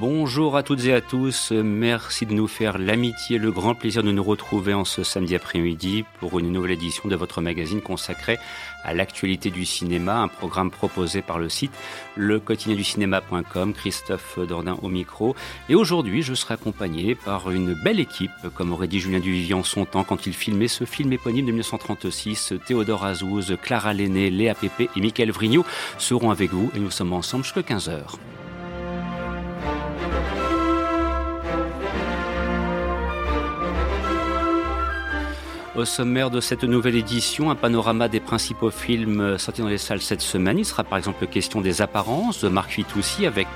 Bonjour à toutes et à tous, merci de nous faire l'amitié, le grand plaisir de nous retrouver en ce samedi après-midi pour une nouvelle édition de votre magazine consacré à l'actualité du cinéma, un programme proposé par le site le du cinéma.com, Christophe Dordain au micro. Et aujourd'hui, je serai accompagné par une belle équipe, comme aurait dit Julien Duvivier en son temps quand il filmait ce film éponyme de 1936. Théodore Azouz, Clara Lenné, Léa Pépé et Michael Vrignot seront avec vous et nous sommes ensemble jusqu'à 15h. Au sommaire de cette nouvelle édition, un panorama des principaux films sortis dans les salles cette semaine. Il sera par exemple question des apparences de Marc Fitoussi avec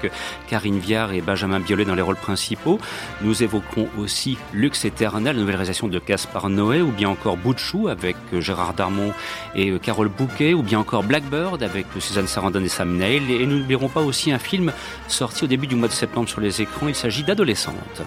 Karine Viard et Benjamin Biolay dans les rôles principaux. Nous évoquerons aussi Lux éternel, nouvelle réalisation de Caspar Noé, ou bien encore Boutchou avec Gérard Darmon et Carole Bouquet, ou bien encore Blackbird avec Suzanne Sarandon et Sam Neill. Et nous n'oublierons pas aussi un film sorti au début du mois de septembre sur les écrans. Il s'agit d'Adolescente.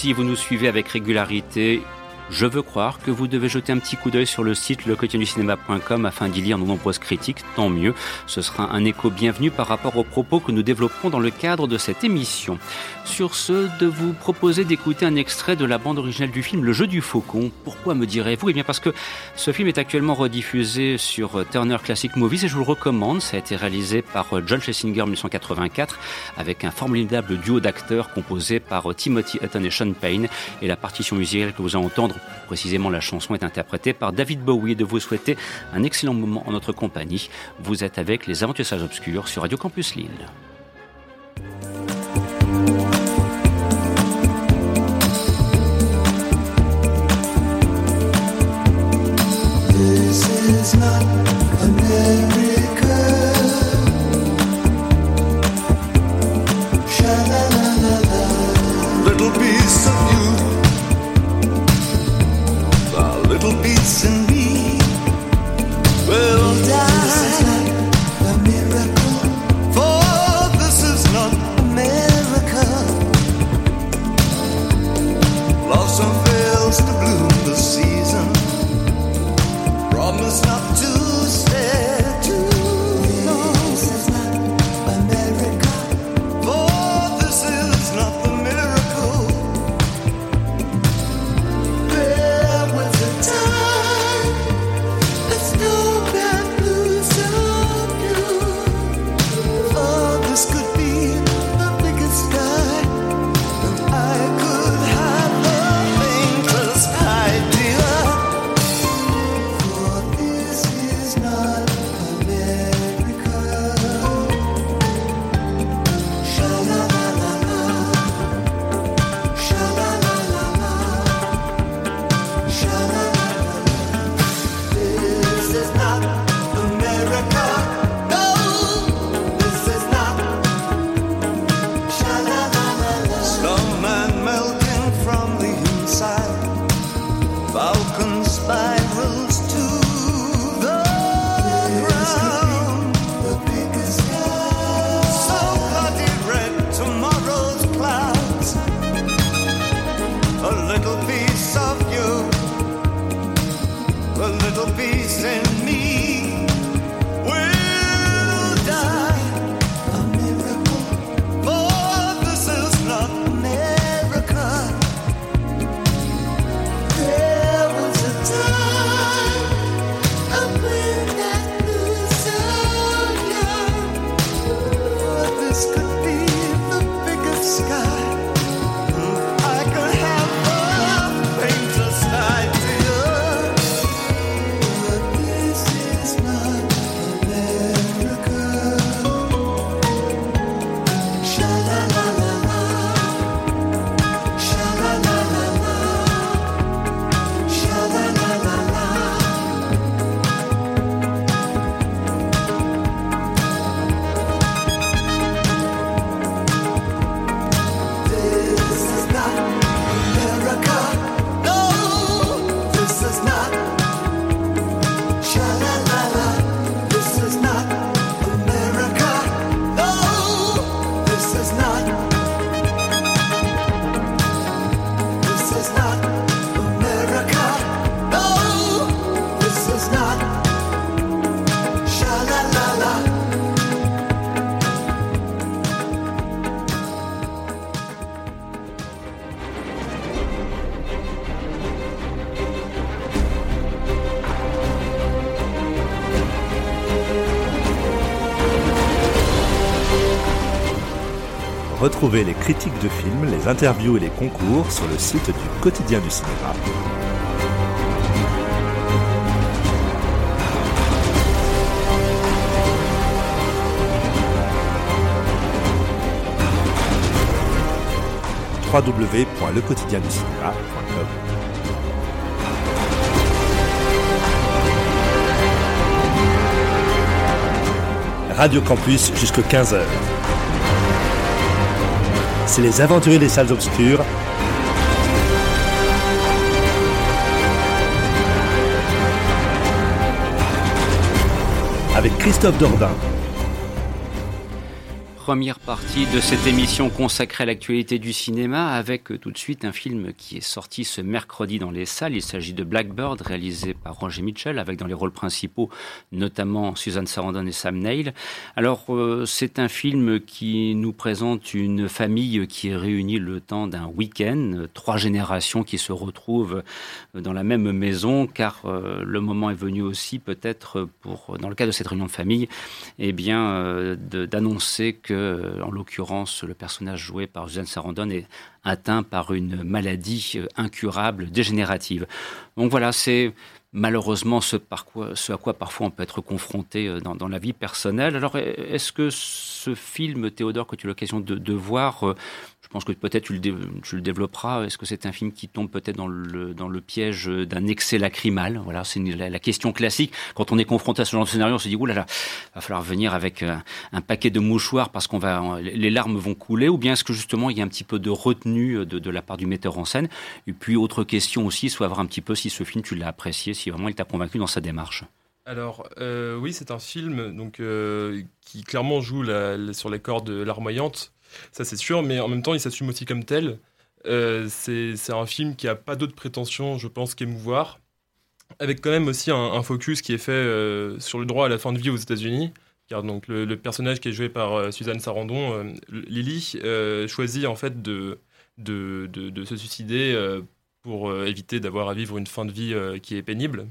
Si vous nous suivez avec régularité, je veux croire que vous devez jeter un petit coup d'œil sur le site cinéma.com afin d'y lire nos nombreuses critiques, tant mieux. Ce sera un écho bienvenu par rapport aux propos que nous développerons dans le cadre de cette émission. Sur ce, de vous proposer d'écouter un extrait de la bande originale du film Le jeu du faucon. Pourquoi me direz-vous? Eh bien parce que ce film est actuellement rediffusé sur Turner Classic Movies et je vous le recommande. Ça a été réalisé par John Schlesinger en 1984 avec un formidable duo d'acteurs composé par Timothy Hutton et Sean Payne et la partition musicale que vous allez entendre Précisément, la chanson est interprétée par David Bowie et de vous souhaiter un excellent moment en notre compagnie. Vous êtes avec les Aventures Obscures sur Radio Campus Lille. Critiques de films, les interviews et les concours sur le site du quotidien du cinéma. www.lequotidienducinéma.com Radio Campus jusqu'à 15h. C'est les aventuriers des salles obscures. Avec Christophe Dordain première partie de cette émission consacrée à l'actualité du cinéma avec tout de suite un film qui est sorti ce mercredi dans les salles. Il s'agit de Blackbird, réalisé Roger Mitchell, avec dans les rôles principaux notamment Suzanne Sarandon et Sam Neill. Alors, euh, c'est un film qui nous présente une famille qui est réunie le temps d'un week-end, trois générations qui se retrouvent dans la même maison, car euh, le moment est venu aussi peut-être pour, dans le cas de cette réunion de famille, eh bien, d'annoncer que euh, en l'occurrence, le personnage joué par Jeanne Sarandon est atteint par une maladie euh, incurable, dégénérative. Donc voilà, c'est malheureusement ce, à quoi parfois on peut être confronté euh, dans, la vie personnelle. Alors, est-ce que ce film, Théodore, que tu as l'occasion de, voir, je pense que peut-être tu, le, développeras. Est-ce que c'est un film qui tombe peut-être dans le, piège d'un excès lacrymal Voilà, c'est la, question classique. Quand on est confronté à ce genre de scénario, on se dit, oulala, là va falloir venir avec euh, un, paquet de mouchoirs parce qu'on va, les larmes vont couler. Ou bien est-ce que justement il y a un petit peu de retenue de, de la part du metteur en scène? Et puis autre question aussi, soit voir un petit peu si ce film tu l'as apprécié, si vraiment il t'a convaincu dans sa démarche. Alors euh, oui, c'est un film donc euh, qui clairement joue sur les cordes larmoyantes ça c'est sûr, mais en même temps, il s'assume aussi comme tel. Euh, c'est un film qui a pas d'autres prétentions, je pense, qu'émouvoir, avec quand même aussi un, focus qui est fait euh, sur le droit à la fin de vie aux États-Unis. Car donc le, personnage qui est joué par euh, Suzanne Sarandon, Lily, choisit en fait de, de, de se suicider pour éviter d'avoir à vivre une fin de vie qui est pénible.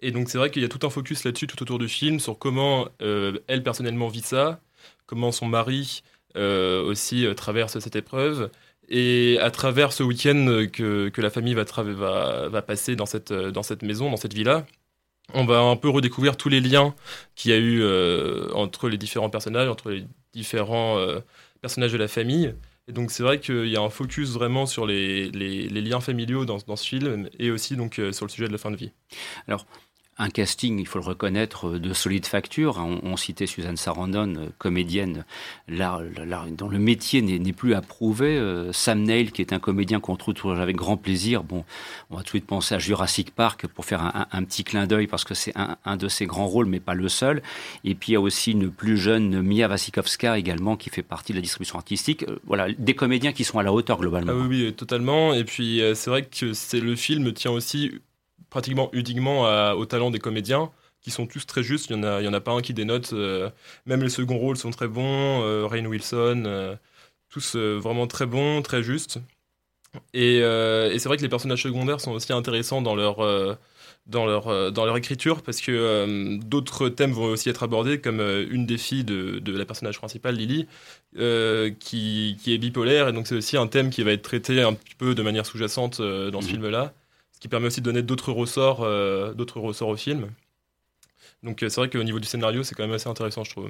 Et donc c'est vrai qu'il y a tout un focus là-dessus tout autour du film sur comment elle personnellement vit ça, comment son mari aussi euh, traverse cette épreuve. Et à travers ce week-end que, que, la famille va, va, va, passer dans cette, dans cette maison, dans cette villa, on va un peu redécouvrir tous les liens qu'il y a eu euh, entre les différents personnages, entre les différents personnages de la famille. Et donc c'est vrai qu'il y a un focus vraiment sur les, les, les liens familiaux dans, dans, ce film et aussi donc sur le sujet de la fin de vie. Alors un casting, il faut le reconnaître, de solide facture. On, citait Suzanne Sarandon, euh, comédienne, dont le métier n'est plus approuvé. Euh, Sam Neill, qui est un comédien qu'on trouve toujours avec grand plaisir. Bon, on va tout de suite penser à Jurassic Park pour faire un, petit clin d'œil parce que c'est un, de ses grands rôles, mais pas le seul. Et puis il y a aussi une plus jeune Mia Wasikowska également qui fait partie de la distribution artistique. Euh, voilà, des comédiens qui sont à la hauteur globalement. Ah oui, oui, totalement. Et puis c'est vrai que c'est le film tient aussi pratiquement uniquement au talent des comédiens qui sont tous très justes. Il n'y en, en a pas un qui dénote. Euh, même les seconds rôles sont très bons. Euh, Rain Wilson, euh, tous vraiment très bons, très justes. Et, c'est vrai que les personnages secondaires sont aussi intéressants dans leur, dans leur, dans leur écriture parce que d'autres thèmes vont aussi être abordés, comme une des filles de, de la personnage principale, Lily, qui, qui, est bipolaire. Et donc c'est aussi un thème qui va être traité un petit peu de manière sous-jacente dans ce mmh. film-là qui permet aussi de donner d'autres ressorts, euh, d'autres ressorts au film. Donc euh, c'est vrai qu'au niveau du scénario, c'est quand même assez intéressant, je trouve.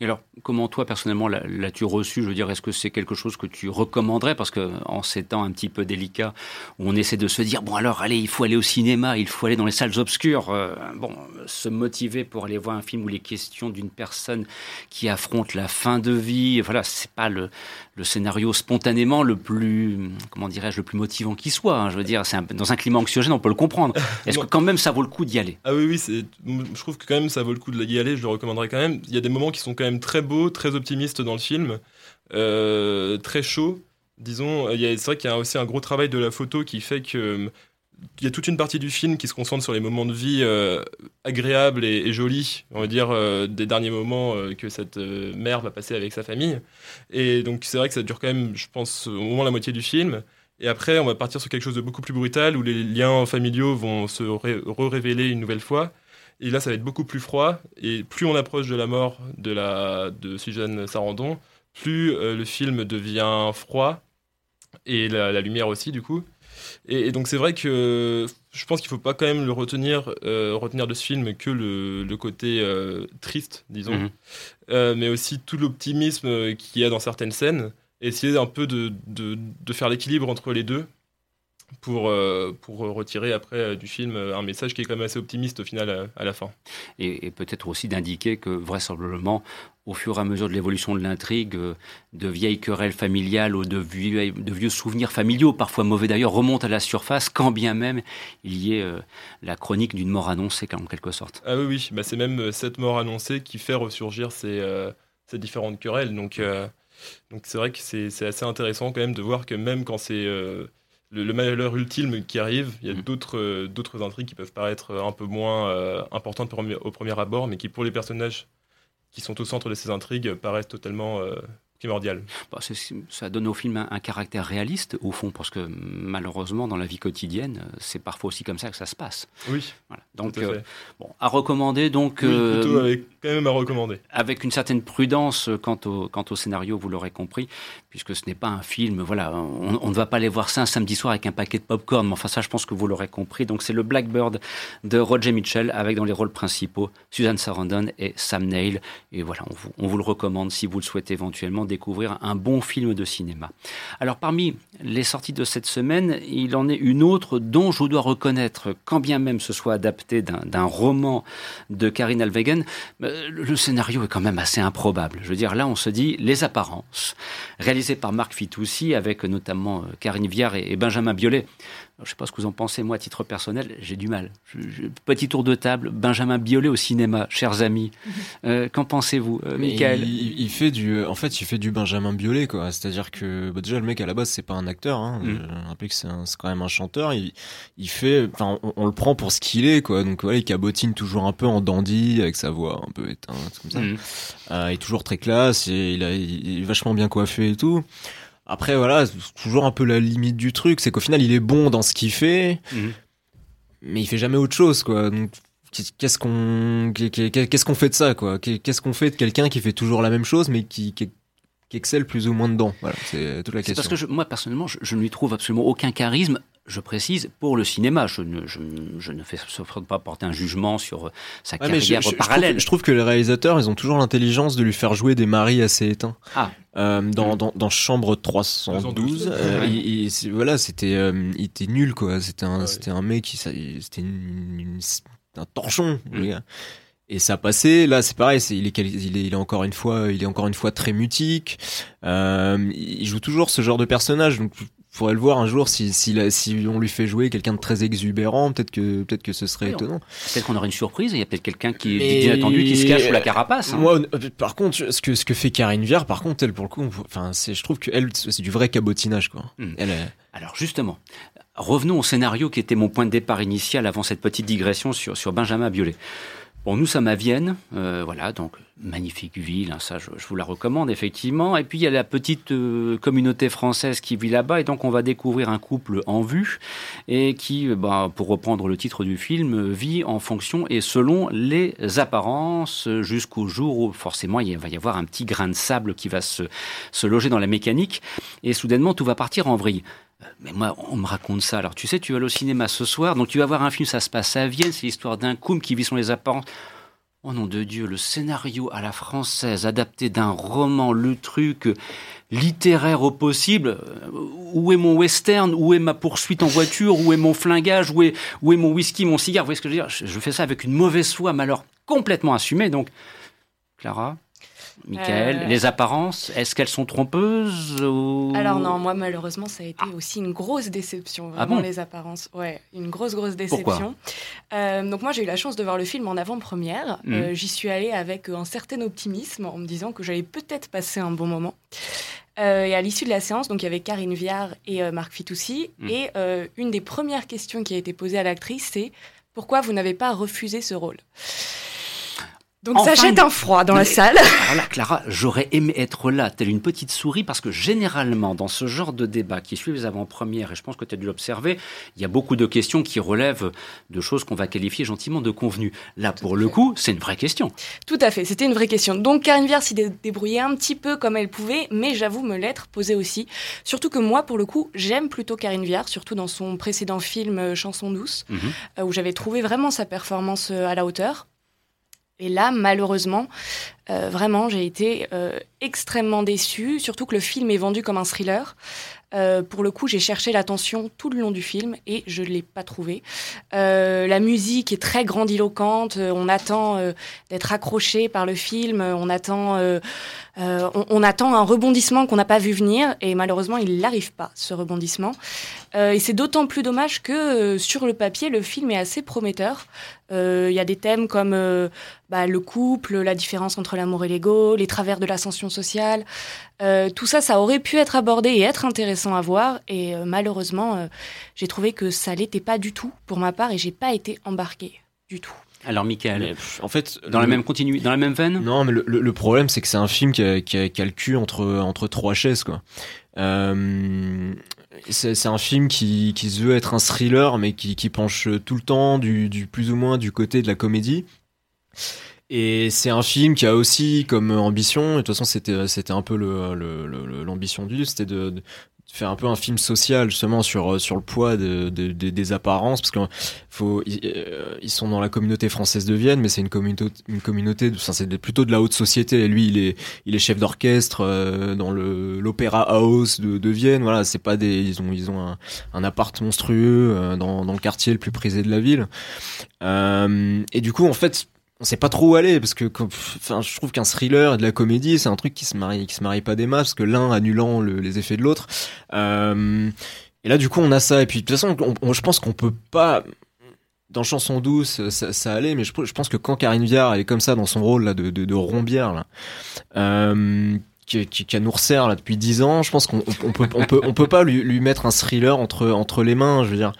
Et alors, comment toi, personnellement, l'as-tu reçu? Je veux dire, est-ce que c'est quelque chose que tu recommanderais? Parce que en ces temps un petit peu délicats, on essaie de se dire, bon alors, allez, il faut aller au cinéma, il faut aller dans les salles obscures, euh, bon, se motiver pour aller voir un film où les questions d'une personne qui affronte la fin de vie, voilà, c'est pas le, le scénario spontanément le plus, comment dirais-je, le plus motivant qui soit. Hein. je veux dire, c'est dans un climat anxiogène, on peut le comprendre. Est-ce que quand même ça vaut le coup d'y aller? Ah oui, oui, je trouve que quand même ça vaut le coup d'y aller. Je le recommanderais quand même. Il y a des moments qui sont quand même très beaux, très optimistes dans le film, euh, très chauds. Disons, c'est vrai qu'il y a aussi un gros travail de la photo qui fait que il y a toute une partie du film qui se concentre sur les moments de vie euh, agréables et, jolis, on va dire, euh, des derniers moments euh, que cette mère va passer avec sa famille. Et donc c'est vrai que ça dure quand même, je pense, au moins la moitié du film. Et après, on va partir sur quelque chose de beaucoup plus brutal, où les liens familiaux vont se re-révéler une nouvelle fois. Et là, ça va être beaucoup plus froid. Et plus on approche de la mort de, Suzanne Sarandon, plus le film devient froid et la, lumière aussi du coup. Et, donc c'est vrai que je pense qu'il faut pas quand même le retenir, retenir de ce film que le, côté triste, disons, mhm. mais aussi tout l'optimisme qu'il y a dans certaines scènes. essayer un peu de, de, de faire l'équilibre entre les deux pour, euh, pour retirer après euh, du film euh, un message qui est quand même assez optimiste au final à, la fin. Et, peut-être aussi d'indiquer que vraisemblablement, au fur et à mesure de l'évolution de l'intrigue, de vieilles querelles familiales ou de vieux, de vieux souvenirs familiaux, parfois mauvais d'ailleurs, remontent à la surface, quand bien même il y ait la chronique d'une mort annoncée en quelque sorte. Ah oui, oui, bah, c'est même cette mort annoncée qui fait ressurgir ces, ces différentes querelles. Donc donc c'est vrai que c'est assez intéressant quand même de voir que même quand c'est le, malheur ultime qui arrive. Il y a mm. d'autres euh, d'autres intrigues qui peuvent paraître un peu moins euh, importantes au premier abord, mais qui, pour les personnages qui sont au centre de ces intrigues, paraissent totalement euh, primordial. Bah, ça donne au film un, caractère réaliste, au fond, parce que malheureusement, dans la vie quotidienne, c'est parfois aussi comme ça que ça se passe. Oui. Voilà. Donc, à, bon, à recommander. Donc, plutôt avec, quand même à recommander. Avec une certaine prudence quant au, quant au scénario, vous l'aurez compris, puisque ce n'est pas un film. Voilà, on, ne va pas aller voir ça un samedi soir avec un paquet de popcorn, mais enfin, ça, je pense que vous l'aurez compris. Donc, c'est le Blackbird de Roger Mitchell, avec dans les rôles principaux Susan Sarandon et Sam Neill. Et voilà, on vous, on vous le recommande si vous le souhaitez éventuellement découvrir un bon film de cinéma. Alors, parmi les sorties de cette semaine, il en est une autre dont je dois reconnaître, quand bien même ce soit adapté d'un roman de Karine Alvegen, euh, le scénario est quand même assez improbable. Je veux dire, là, on se dit Les Apparences, réalisé par Marc Fitoussi, avec notamment euh, Karine Viard et Benjamin Biolay. Je ne sais pas ce que vous en pensez, moi, à titre personnel, j'ai du mal. petit tour de table, Benjamin Biolay au cinéma, chers amis. Euh, qu'en pensez-vous, euh, Michael il, fait du, en fait, il fait du Benjamin Biolay, quoi. C'est-à-dire que bah, déjà le mec à la base, c'est pas un acteur. Hein. Mm. Je rappelle que c'est quand même un chanteur. Il, il fait, enfin, on, le prend pour ce qu'il est, quoi. Donc voilà, il cabotine toujours un peu en dandy avec sa voix un peu éteinte, comme ça. Mm. il est toujours très classe. Et il, a, il est vachement bien coiffé et tout. Après, voilà, toujours un peu la limite du truc, c'est qu'au final, il est bon dans ce qu'il fait, mhm. mais il fait jamais autre chose, quoi. Donc, qu'est-ce qu'on, qu'est-ce qu'on fait de ça, quoi? Qu'est-ce qu'on fait de quelqu'un qui fait toujours la même chose, mais qui, qui, excelle plus ou moins dedans? Voilà, c'est toute la question. Parce que moi, personnellement, je, ne lui trouve absolument aucun charisme je précise, pour le cinéma. Je ne, je, ne fais pas porter un jugement sur sa carrière parallèle. Je trouve, que les réalisateurs, ils ont toujours l'intelligence de lui faire jouer des maris assez éteints. Ah. Euh, dans, dans, dans, Chambre 312, euh, voilà, c'était, euh, il était nul quoi. C'était un, c'était un mec qui, c'était un torchon. Mm. Et ça passait. Là, c'est pareil. il, est, il, est, il est encore une fois, il est encore une fois très mutique. il joue toujours ce genre de personnage. Donc, faudrait le voir un jour si, si, si on lui fait jouer quelqu'un de très exubérant, peut-être que peut-être que ce serait étonnant. Peut-être qu'on aurait une surprise. Il y a peut-être quelqu'un qui est inattendu qui se cache sous la carapace. Hein. Moi, euh, par contre, ce que ce que fait Karine Viard, par contre, elle pour le coup, enfin, c'est, je trouve que elle, c'est du vrai cabotinage, quoi. Hmm. Elle Alors justement, revenons au scénario qui était mon point de départ initial avant cette petite digression sur sur Benjamin Biolay. Bon, nous sommes à Vienne, euh, voilà, donc magnifique ville, hein, ça je, vous la recommande effectivement. Et puis il y a la petite euh, communauté française qui vit là-bas, et donc on va découvrir un couple en vue, et qui, euh, bah, pour reprendre le titre du film, vit en fonction et selon les apparences, jusqu'au jour où forcément il va y avoir un petit grain de sable qui va se, loger dans la mécanique, et soudainement tout va partir en vrille. Mais moi, on me raconte ça. Alors, tu sais, tu vas au cinéma ce soir, donc tu vas voir un film, ça se passe à Vienne, c'est l'histoire d'un couple qui vit sur les apparences. Oh nom de Dieu, le scénario à la française, adapté d'un roman, le truc littéraire au possible. Où est mon western? Où est ma poursuite en voiture? Où est mon flingage? Où est, où mon whisky, mon cigare? Vous voyez ce que je veux dire? Je, fais ça avec une mauvaise foi, alors complètement assumée. Donc, Clara Michael, euh, les apparences, est-ce qu'elles sont trompeuses Alors non, moi malheureusement ça a été ah. aussi une grosse déception, ah vraiment les apparences. Ouais, une grosse grosse déception. Euh, donc moi j'ai eu la chance de voir le film en avant-première. Hmm. Euh, j'y suis allée avec un certain optimisme en me disant que j'allais peut-être passer un bon moment. et à l'issue de la séance, donc il y avait Karine Viard et Marc Fitoussi. Hmm. Et une des premières questions qui a été posée à l'actrice, c'est pourquoi vous n'avez pas refusé ce rôle? Donc ça jette un froid dans la salle. Voilà, Clara, j'aurais aimé être là, telle une petite souris, parce que généralement, dans ce genre de débat qui suit les avant-premières, et je pense que tu as dû l'observer, il y a beaucoup de questions qui relèvent de choses qu'on va qualifier gentiment de convenues. Là, pour le coup, c'est une vraie question. Tout à fait, c'était une vraie question. Donc Karine Viard s'y débrouillait un petit peu comme elle pouvait, mais j'avoue me l'être posée aussi. Surtout que moi, pour le coup, j'aime plutôt Karine Viard, surtout dans son précédent film euh, Chanson douce, mhm. euh, où j'avais trouvé vraiment sa performance euh, à la hauteur. Et là, malheureusement, euh, vraiment, j'ai été euh, extrêmement déçue, surtout que le film est vendu comme un thriller. Euh, pour le coup, j'ai cherché l'attention tout le long du film et je ne l'ai pas trouvé. la musique est très grandiloquente, on attend d'être accroché par le film, on attend, on, attend un rebondissement qu'on n'a pas vu venir et malheureusement, il n'arrive pas, ce rebondissement. et c'est d'autant plus dommage que sur le papier, le film est assez prometteur. Il y a des thèmes comme bah, le couple, la différence entre l'amour et l'ego, les travers de l'ascension sociale. Euh, tout ça, ça aurait pu être abordé et être intéressant à voir. Et euh, malheureusement, euh, j'ai trouvé que ça l'était pas du tout pour ma part et j'ai pas été embarqué du tout. Alors, Michael, en fait, dans la même continue, dans la même veine? Non, mais le, problème, c'est que c'est un film qui a, qui, a, le cul entre entre trois chaises, quoi. c'est un film qui, qui se veut être un thriller, mais qui, qui penche tout le temps du, du plus ou moins du côté de la comédie. Et c'est un film qui a aussi comme ambition, et de toute façon c'était c'était un peu l'ambition le, le, du c'était de, de, faire un peu un film social justement sur sur le poids de, de, des apparences parce que faut euh, ils, sont dans la communauté française de Vienne mais c'est une communauté une communauté enfin c'est plutôt de la haute société. Lui il est il est chef d'orchestre euh, dans le l'opéra house de, de Vienne. Voilà c'est pas des ils ont ils ont un, un appart monstrueux euh, dans dans le quartier le plus prisé de la ville. Et du coup en fait on sait pas trop où aller parce que enfin je trouve qu'un thriller et de la comédie c'est un truc qui se marie qui se marie pas des masses parce que l'un annulant les effets de l'autre. Euh, et là du coup on a ça. Et puis de toute façon je pense qu'on peut pas dans chanson douce ça, ça allait mais je, pense que quand Karine Viard est comme ça dans son rôle là de, de, de rombière là euh, qui, qui, qui, a nous là depuis dix ans je pense qu'on on, peut on peut on peut pas lui, lui mettre un thriller entre entre les mains je veux dire.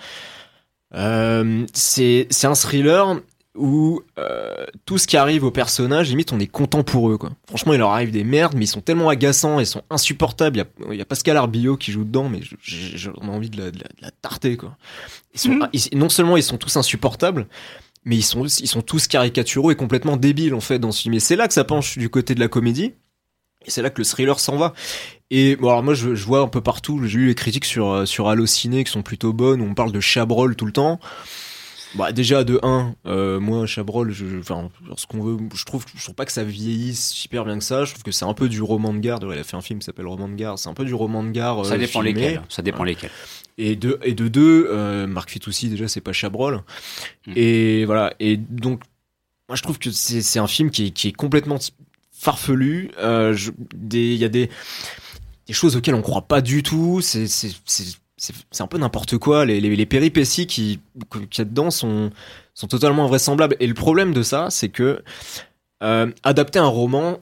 Euh, c'est c'est un thriller où euh, tout ce qui arrive aux personnages, limite, on est content pour eux. Quoi. Franchement, il leur arrive des merdes, mais ils sont tellement agaçants, ils sont insupportables. Il y a, il y a Pascal Arbillot qui joue dedans, mais j'ai envie de la, de, la, tarter. Quoi. Ils sont, mhm. non seulement ils sont tous insupportables, mais ils sont, ils sont tous caricaturaux et complètement débiles en fait dans ce film. Et c'est là que ça penche du côté de la comédie. Et c'est là que le thriller s'en va. Et bon, alors moi, je, je vois un peu partout, j'ai lu les critiques sur, euh, sur Allociné qui sont plutôt bonnes, où on parle de Chabrol tout le temps. Bah déjà de 1, euh, moi Chabrol, je, enfin ce qu'on veut, je trouve, je trouve pas que ça vieillisse super bien que ça. Je trouve que c'est un peu du roman de gare. Il a fait un film qui s'appelle Roman de gare. C'est un peu du roman de gare. ça euh, dépend lesquels. Ça dépend lesquels. Et de et de deux, euh, Marc Fitoussi déjà c'est pas Chabrol. Mm. Et voilà. Et donc moi je trouve que c'est c'est un film qui est, qui est complètement farfelu. Euh, il y a des des choses auxquelles on croit pas du tout. C'est c'est un peu n'importe quoi. Les, les, les, péripéties qui qu'il y a dedans sont, sont totalement invraisemblables. Et le problème de ça, c'est que euh, adapter un roman,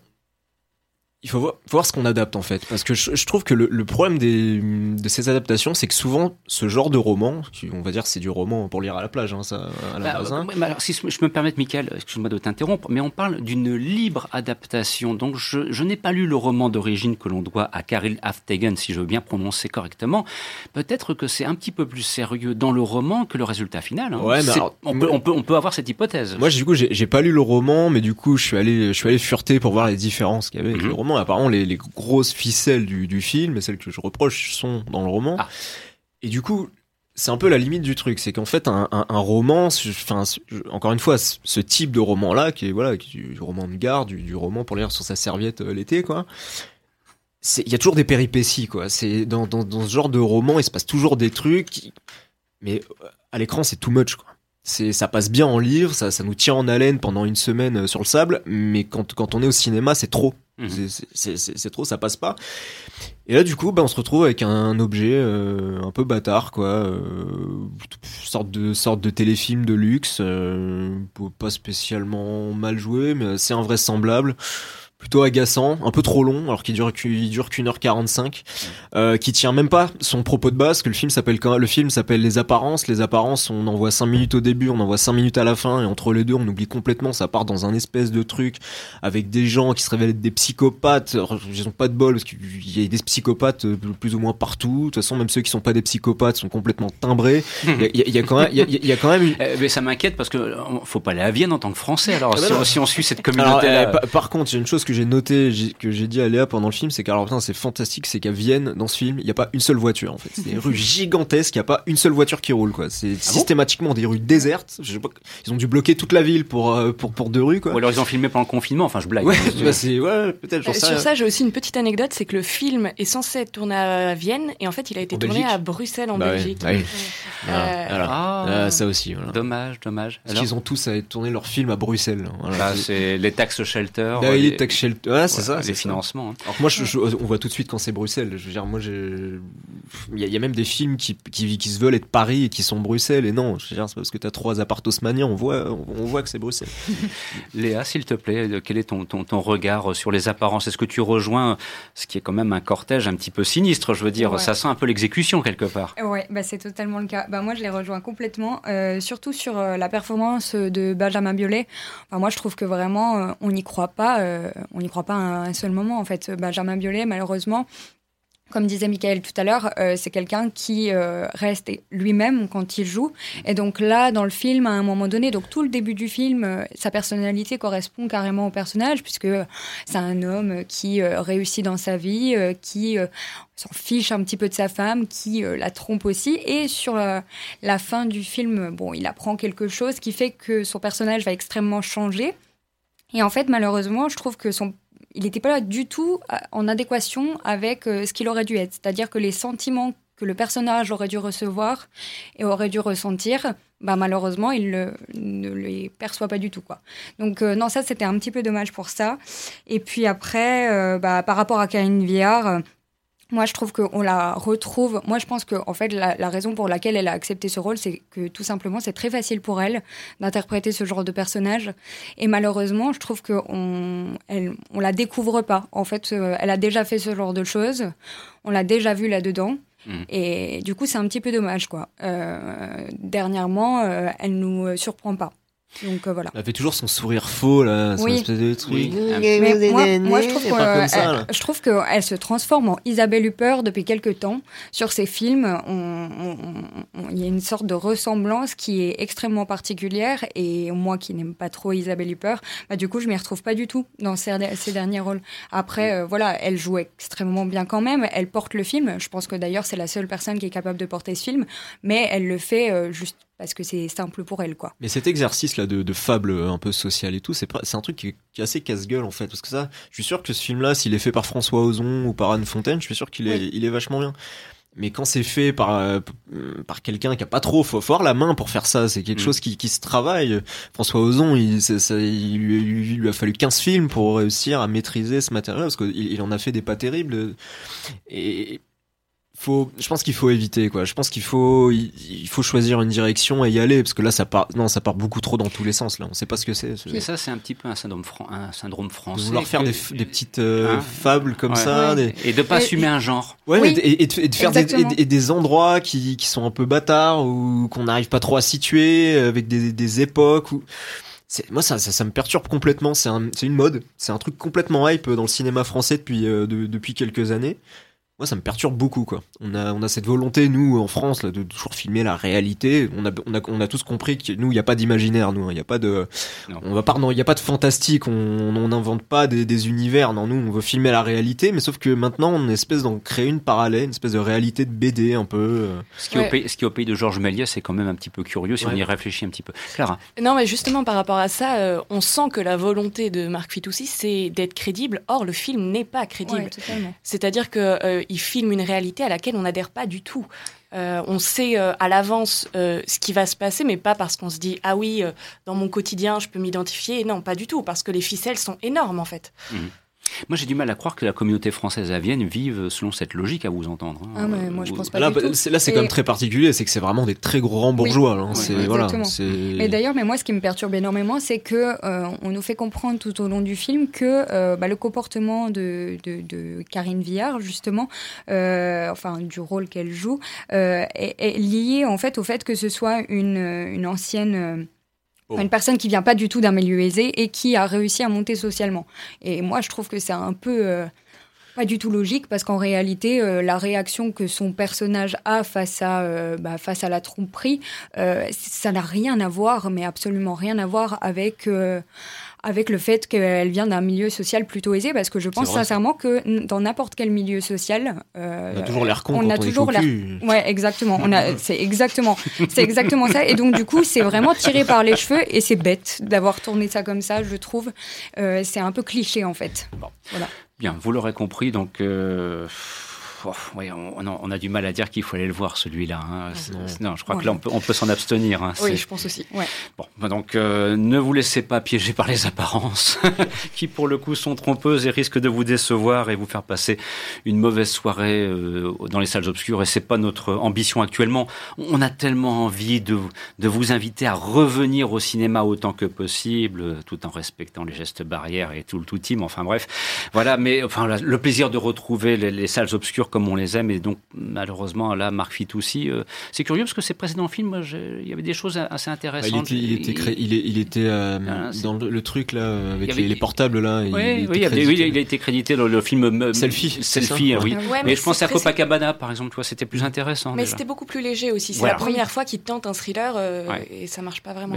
il faut voir, voir ce qu'on adapte en fait. Parce que je, trouve que le, le problème des, de ces adaptations, c'est que souvent, ce genre de roman, on va dire c'est du roman pour lire à la plage, hein, ça, à la bah, base, hein. alors, si je me permets, Michael, excuse-moi de t'interrompre, mais on parle d'une libre adaptation. Donc, je, je n'ai pas lu le roman d'origine que l'on doit à Karel Aftegen, si je veux bien prononcer correctement. Peut-être que c'est un petit peu plus sérieux dans le roman que le résultat final. Hein. Ouais, mais on, peut, on, peut, on peut avoir cette hypothèse. Moi, du coup, j'ai pas lu le roman, mais du coup, je suis allé, je suis allé fureter pour voir les différences qu'il y avait avec mhm. le roman apparemment, les, les grosses ficelles du, du, film, et celles que je reproche, sont dans le roman. Ah. Et du coup, c'est un peu la limite du truc, c'est qu'en fait un, un, un, roman, enfin encore une fois, ce type de roman-là, qui est voilà, qui du, roman de gare, du, du, roman pour lire sur sa serviette euh, l'été, quoi. Il y a toujours des péripéties, quoi. C'est dans, dans, dans, ce genre de roman, il se passe toujours des trucs, mais euh, à l'écran c'est too much, quoi c'est ça passe bien en livre, ça, ça nous tient en haleine pendant une semaine euh, sur le sable, mais quand, quand on est au cinéma, c'est trop. Mhm. C'est trop, ça passe pas. Et là, du coup, bah, on se retrouve avec un objet euh, un peu bâtard, quoi, euh, sorte de sorte de téléfilm de luxe, euh, pas spécialement mal joué, mais assez invraisemblable plutôt agaçant, un peu trop long, alors qu'il dure, qu'il dure qu'une heure 45, euh, qui tient même pas son propos de base, que le film s'appelle le film s'appelle Les Apparences. Les Apparences, on en voit 5 minutes au début, on en voit 5 minutes à la fin, et entre les deux, on oublie complètement, ça part dans un espèce de truc avec des gens qui se révèlent être des psychopathes. ils ont pas de bol parce qu'il y a des psychopathes euh, plus ou moins partout. De toute façon, même ceux qui sont pas des psychopathes sont complètement timbrés. Il y, a, quand même, il y, a, quand même. Euh, mais ça m'inquiète parce que faut pas aller à Vienne en tant que Français. Alors, ah bah si, on, suit cette communauté. Alors, par, par, contre, il y a une chose que j'ai noté, que j'ai dit à Léa pendant le film, c'est qu'alors c'est fantastique, c'est qu'à Vienne, dans ce film, il n'y a pas une seule voiture en fait. C'est des rues gigantesques, il n'y a pas une seule voiture qui roule quoi. C'est ah systématiquement des rues désertes. Je sais pas, ils ont dû bloquer toute la ville pour euh, pour pour deux rues quoi. Ou alors ils ont filmé pendant le confinement. Enfin, je blague. Ouais, bah, c'est ouais, peut-être. Euh, sur ça, j'ai aussi une petite anecdote, c'est que le film est censé être tourné à Vienne et en fait, il a été tourné à Bruxelles en bah Belgique. Ah euh, ah, ça aussi. Voilà. Dommage, dommage. Parce qu'ils ont tous à tourner leur film à Bruxelles. Voilà. c'est les taxes shelter. les taxes shelter. Ouais, c'est ça. Les financements. Hein. Alors moi, je, on voit tout de suite quand c'est Bruxelles. Je veux dire, moi, il y, a même des films qui, qui, qui, se veulent être Paris et qui sont Bruxelles. Et non, je veux dire, c'est parce que tu as trois appartements on voit, on voit que c'est Bruxelles. Léa, s'il te plaît, quel est ton, ton, ton regard sur les apparences? Est-ce que tu rejoins ce qui est quand même un cortège un petit peu sinistre Je veux dire, ça sent un peu l'exécution quelque part. Ouais, bah c'est totalement le cas. Bah moi, je les rejoins complètement, euh, surtout sur euh, la performance de Benjamin Biolay. Enfin, moi, je trouve que vraiment, euh, on n'y croit pas. On n'y croit pas un, seul moment. En fait, Benjamin Biolay, malheureusement, comme disait Michael tout à l'heure, euh, c'est quelqu'un qui euh, reste lui-même quand il joue. Et donc là, dans le film, à un moment donné, donc tout le début du film, euh, sa personnalité correspond carrément au personnage, puisque c'est un homme qui réussit dans sa vie, qui s'en fiche un petit peu de sa femme, qui la trompe aussi. Et sur la, la fin du film, bon, il apprend quelque chose qui fait que son personnage va extrêmement changer. Et en fait, malheureusement, je trouve que son il n'était pas là du tout euh, en adéquation avec euh, ce qu'il aurait dû être. C'est-à-dire que les sentiments que le personnage aurait dû recevoir et aurait dû ressentir, bah malheureusement, il ne les perçoit pas du tout. Donc euh, non, ça, c'était un petit peu dommage pour ça. Et puis après, bah, par rapport à Karine Viard, moi, je trouve qu'on la retrouve. Moi, je pense que, en fait, la, raison pour laquelle elle a accepté ce rôle, c'est que tout simplement, c'est très facile pour elle d'interpréter ce genre de personnage. Et malheureusement, je trouve qu'on on la découvre pas. En fait, euh, elle a déjà fait ce genre de choses. On l'a déjà vu là-dedans. Mmh. Et du coup, c'est un petit peu dommage, quoi. Euh, dernièrement, euh, elle nous surprend pas. Donc euh, voilà. Elle fait toujours son sourire faux là, son espèce de truc. Oui. Mais moi, je trouve qu'elle je trouve qu'elle se transforme en Isabelle Huppert depuis quelques temps. Sur ses films, il y a une sorte de ressemblance qui est extrêmement particulière et moi qui n'aime pas trop Isabelle Huppert, bah, du coup je m'y retrouve pas du tout dans ses, derniers rôles. Après, euh, voilà, elle joue extrêmement bien quand même. Elle porte le film. Je pense que d'ailleurs c'est la seule personne qui est capable de porter ce film, mais elle le fait euh, juste parce que c'est simple pour elle quoi. Mais cet exercice là de, de fable un peu social et tout, c'est un truc qui, est assez casse-gueule en fait parce que ça, je suis sûr que ce film là, s'il est fait par François Ozon ou par Anne Fontaine, je suis sûr qu'il est il est vachement bien. Mais quand c'est fait par euh, par quelqu'un qui a pas trop fort la main pour faire ça, c'est quelque mm. chose qui, qui se travaille. François Ozon, il, ça, il, lui, il, lui, a fallu 15 films pour réussir à maîtriser ce matériel parce qu'il il en a fait des pas terribles. Et faut, je pense qu'il faut éviter quoi. Je pense qu'il faut, il, faut choisir une direction et y aller parce que là ça part, non ça part beaucoup trop dans tous les sens là. On sait pas ce que c'est. Mais ça c'est un petit peu un syndrome, un syndrome français. De vouloir faire des, des, petites euh, hein fables comme ça et de pas assumer un genre. Ouais, et, de, faire des, des, endroits qui, qui sont un peu bâtards ou qu'on n'arrive pas trop à situer avec des, des époques ou moi ça, ça, ça, me perturbe complètement c'est un, une mode c'est un truc complètement hype dans le cinéma français depuis euh, depuis quelques années moi ça me perturbe beaucoup quoi. On a on a cette volonté nous en France là, de toujours filmer la réalité. On a on a on a tous compris que nous il y a pas d'imaginaire nous, hein. il y a pas de on va pas il y a pas de fantastique, on n'invente pas des, des, univers. Non, nous on veut filmer la réalité, mais sauf que maintenant on espèce d'en créer une parallèle, une espèce de réalité de BD un peu. Euh. Ce qui, au, pays, ce qui au pays de Georges Méliès c'est quand même un petit peu curieux si on y réfléchit un petit peu. Clara. Non mais justement par rapport à ça, euh, on sent que la volonté de Marc Fitoussi c'est d'être crédible. Or le film n'est pas crédible. C'est-à-dire que euh, il filme une réalité à laquelle on n'adhère pas du tout. Euh, on sait euh, à l'avance euh, ce qui va se passer, mais pas parce qu'on se dit ah oui, dans mon quotidien, je peux m'identifier. Non, pas du tout, parce que les ficelles sont énormes en fait. Mmh. Moi, j'ai du mal à croire que la communauté française à Vienne vive selon cette logique, à vous entendre. Hein. Ah, mais moi, je pense pas là, du tout. Là, c'est quand même très particulier, c'est que c'est vraiment des très grands bourgeois. Hein. voilà, mais d'ailleurs, mais moi, ce qui me perturbe énormément, c'est que euh, on nous fait comprendre tout au long du film que euh, bah, le comportement de, de, de, Karine Villard, justement, euh, enfin du rôle qu'elle joue, est, est, lié en fait au fait que ce soit une, une ancienne une personne qui vient pas du tout d'un milieu aisé et qui a réussi à monter socialement. Et moi, je trouve que c'est un peu euh, pas du tout logique parce qu'en réalité, euh, la réaction que son personnage a face à, euh, bah, face à la tromperie, ça n'a rien à voir, mais absolument rien à voir avec avec le fait qu'elle vient d'un milieu social plutôt aisé, parce que je pense sincèrement que dans n'importe quel milieu social, euh, on a toujours l'air con. On a toujours l'air. Ouais, exactement. On a, c'est exactement, c'est exactement ça. Et donc du coup, c'est vraiment tiré par les cheveux et c'est bête d'avoir tourné ça comme ça. Je trouve, euh, c'est un peu cliché en fait. Bon. Voilà. Bien, vous l'aurez compris, donc. Euh oui, on, a du mal à dire qu'il faut aller le voir celui-là. Hein. Non, je crois que là on peut, on peut s'en abstenir. Hein. Oui, je pense aussi. Bon, bah donc euh, ne vous laissez pas piéger par les apparences, qui pour le coup sont trompeuses et risquent de vous décevoir et vous faire passer une mauvaise soirée euh, dans les salles obscures. Et c'est pas notre ambition actuellement. On a tellement envie de, de vous inviter à revenir au cinéma autant que possible, tout en respectant les gestes barrières et tout le tout team. Enfin bref, voilà. Mais enfin le plaisir de retrouver les, les salles obscures comme on les aime. Et donc, malheureusement, là, Marc Fitoussi, euh, c'est curieux parce que ces précédents films, il y avait des choses assez intéressantes. il était, il était, euh, ah, dans le, truc là, avec les, portables là. Oui, il, il, a été crédité dans le film euh, Selfie. Selfie, oui. mais, je pense à Copacabana, par exemple, toi, c'était plus intéressant. Mais c'était beaucoup plus léger aussi. C'est la première fois qu'il tente un thriller et ça marche pas vraiment.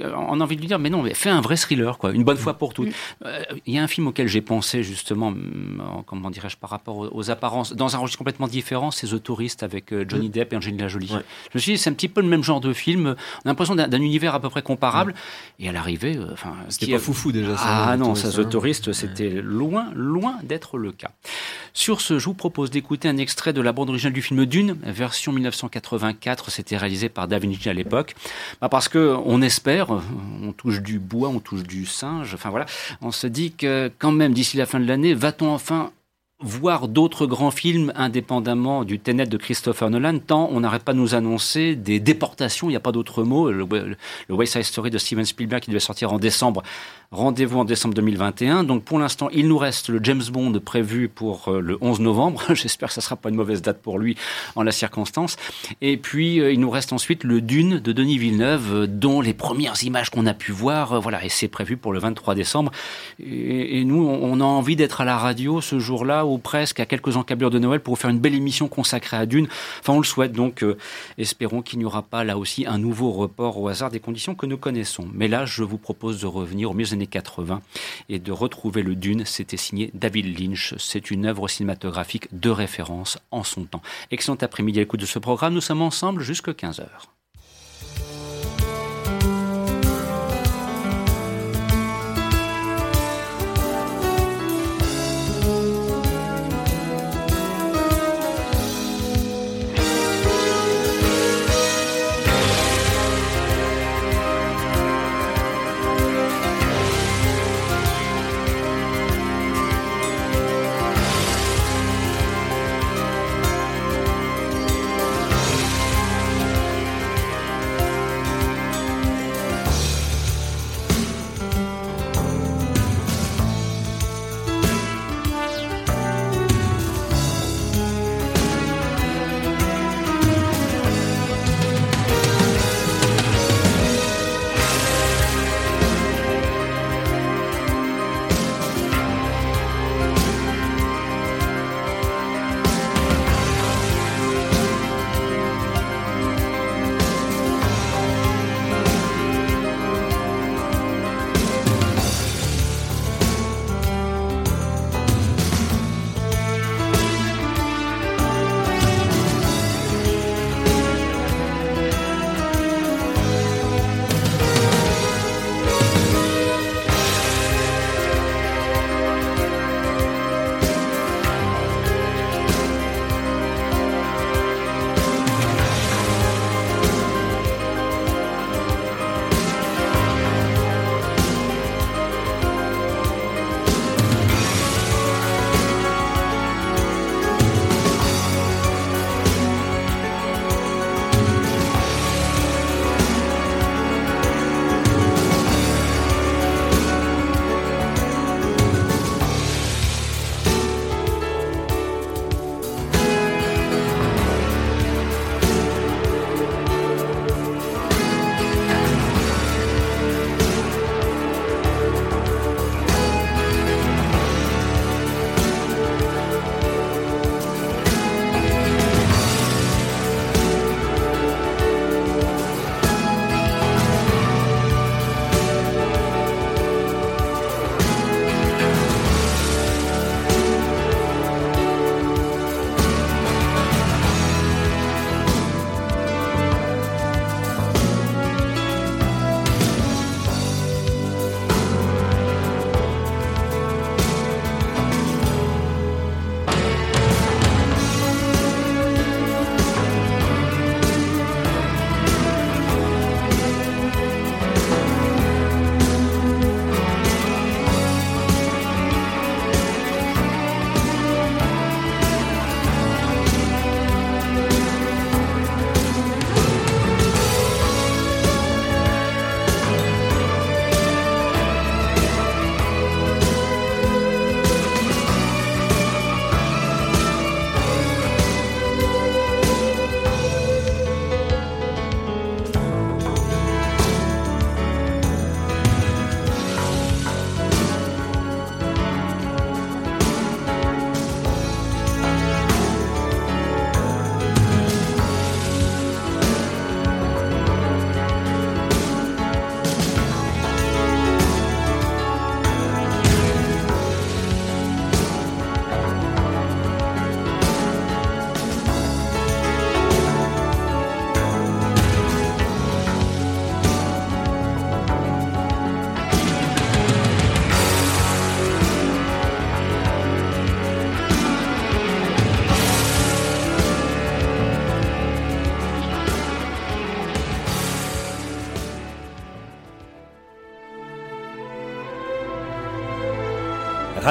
on a envie de lui dire, mais non, mais fais un vrai thriller, quoi, une bonne fois pour toutes. Mm. Il y a un film auquel j'ai pensé justement, comment dirais-je, par rapport aux apparences dans un registre complètement différent, c'est The Tourist avec euh, Johnny Depp et Angelina Jolie. Je me suis dit, c'est un petit peu le même genre de film. On a l'impression d'un univers à peu près comparable. Et à l'arrivée, euh, enfin, c'était pas foufou déjà. Ça, ah non, ça, The Tourist, hein. c'était loin, loin d'être le cas. Sur ce, je vous propose d'écouter un extrait de la bande originale du film Dune, version 1984. C'était réalisé par David Lynch à l'époque. Bah parce que on espère, on touche du bois, on touche du singe. Enfin voilà, on se dit que quand même d'ici la fin de l'année, va-t-on enfin voir d'autres grands films indépendamment du Tenet de Christopher Nolan, tant on n'arrête pas de nous annoncer des déportations, il n'y a pas d'autre mot. Le, le, West Side Story de Steven Spielberg qui devait sortir en décembre Rendez-vous en décembre 2021. Donc pour l'instant, il nous reste le James Bond prévu pour euh, le 11 novembre. J'espère que ça sera pas une mauvaise date pour lui en la circonstance. Et puis euh, il nous reste ensuite le Dune de Denis Villeneuve, euh, dont les premières images qu'on a pu voir, voilà, et c'est prévu pour le 23 décembre. Et, nous, on a envie d'être à la radio ce jour-là, ou presque à quelques encablures de Noël, pour faire une belle émission consacrée à Dune. Enfin, on le souhaite. Donc, espérons qu'il n'y aura pas là aussi un nouveau report au hasard des conditions que nous connaissons. Mais là, je vous propose de revenir au mieux 80 et de retrouver le Dune. C'était signé David Lynch. C'est une œuvre cinématographique de référence en son temps. Excellent après-midi à l'écoute de ce programme. Nous sommes ensemble jusqu'à 15h.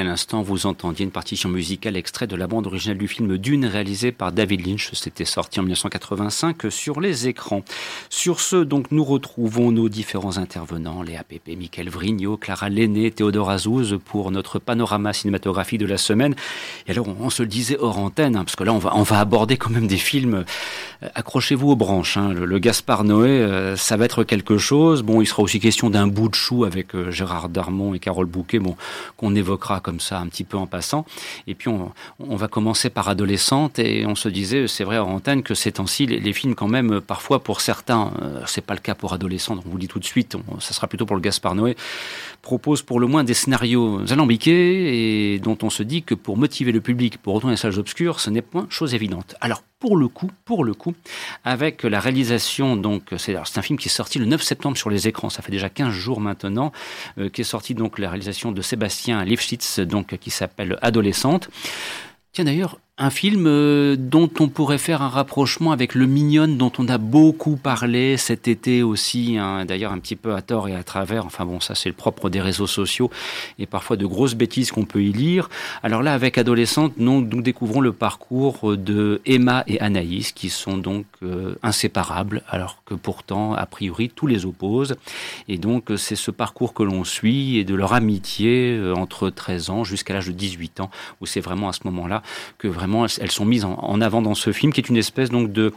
À l'instant, vous entendiez une partition musicale extrait de la bande originale du film Dune réalisé par David Lynch. C'était sorti en 1985 sur les écrans. Sur ce, donc, nous retrouvons nos différents intervenants, Léa Pépé, Michael Vrigno, Clara Lenné, Théodore Azouz pour notre panorama cinématographique de la semaine. Et alors, on se le disait hors antenne, hein, parce que là, on va, aborder quand même des films. Euh, accrochez-vous aux branches. Hein. Le, Gaspard Noé, euh, ça va être quelque chose. Bon, il sera aussi question d'un bout de chou avec euh, Gérard Darmon et Carole Bouquet, bon, qu'on évoquera comme ça un petit peu en passant. Et puis on, va commencer par adolescente et on se disait, c'est vrai en antenne, que ces temps-ci, les, films quand même, parfois pour certains, euh, c'est pas le cas pour adolescents, on vous dit tout de suite, ça sera plutôt pour le Gaspard Noé, propose pour le moins des scénarios alambiqués et dont on se dit que pour motiver le public pour retourner les salles obscures, ce n'est point chose évidente. Alors pour le coup, pour le coup, avec la réalisation, donc c'est un film qui est sorti le 9 septembre sur les écrans, ça fait déjà 15 jours maintenant, euh, qui est sorti donc la réalisation de Sébastien Lifshitz, donc qui s'appelle Adolescente. Tiens d'ailleurs, un film euh, dont on pourrait faire un rapprochement avec Le Mignonne, dont on a beaucoup parlé cet été aussi, hein, d'ailleurs un petit peu à tort et à travers. Enfin bon, ça c'est le propre des réseaux sociaux et parfois de grosses bêtises qu'on peut y lire. Alors là, avec Adolescente, nous, découvrons le parcours de Emma et Anaïs, qui sont donc euh, inséparables, alors que pourtant, a priori, tous les opposent. Et donc, c'est ce parcours que l'on suit et de leur amitié euh, entre 13 ans jusqu'à l'âge de 18 ans, où c'est vraiment à ce moment-là que vraiment elles sont mises en, avant dans ce film, qui est une espèce donc de,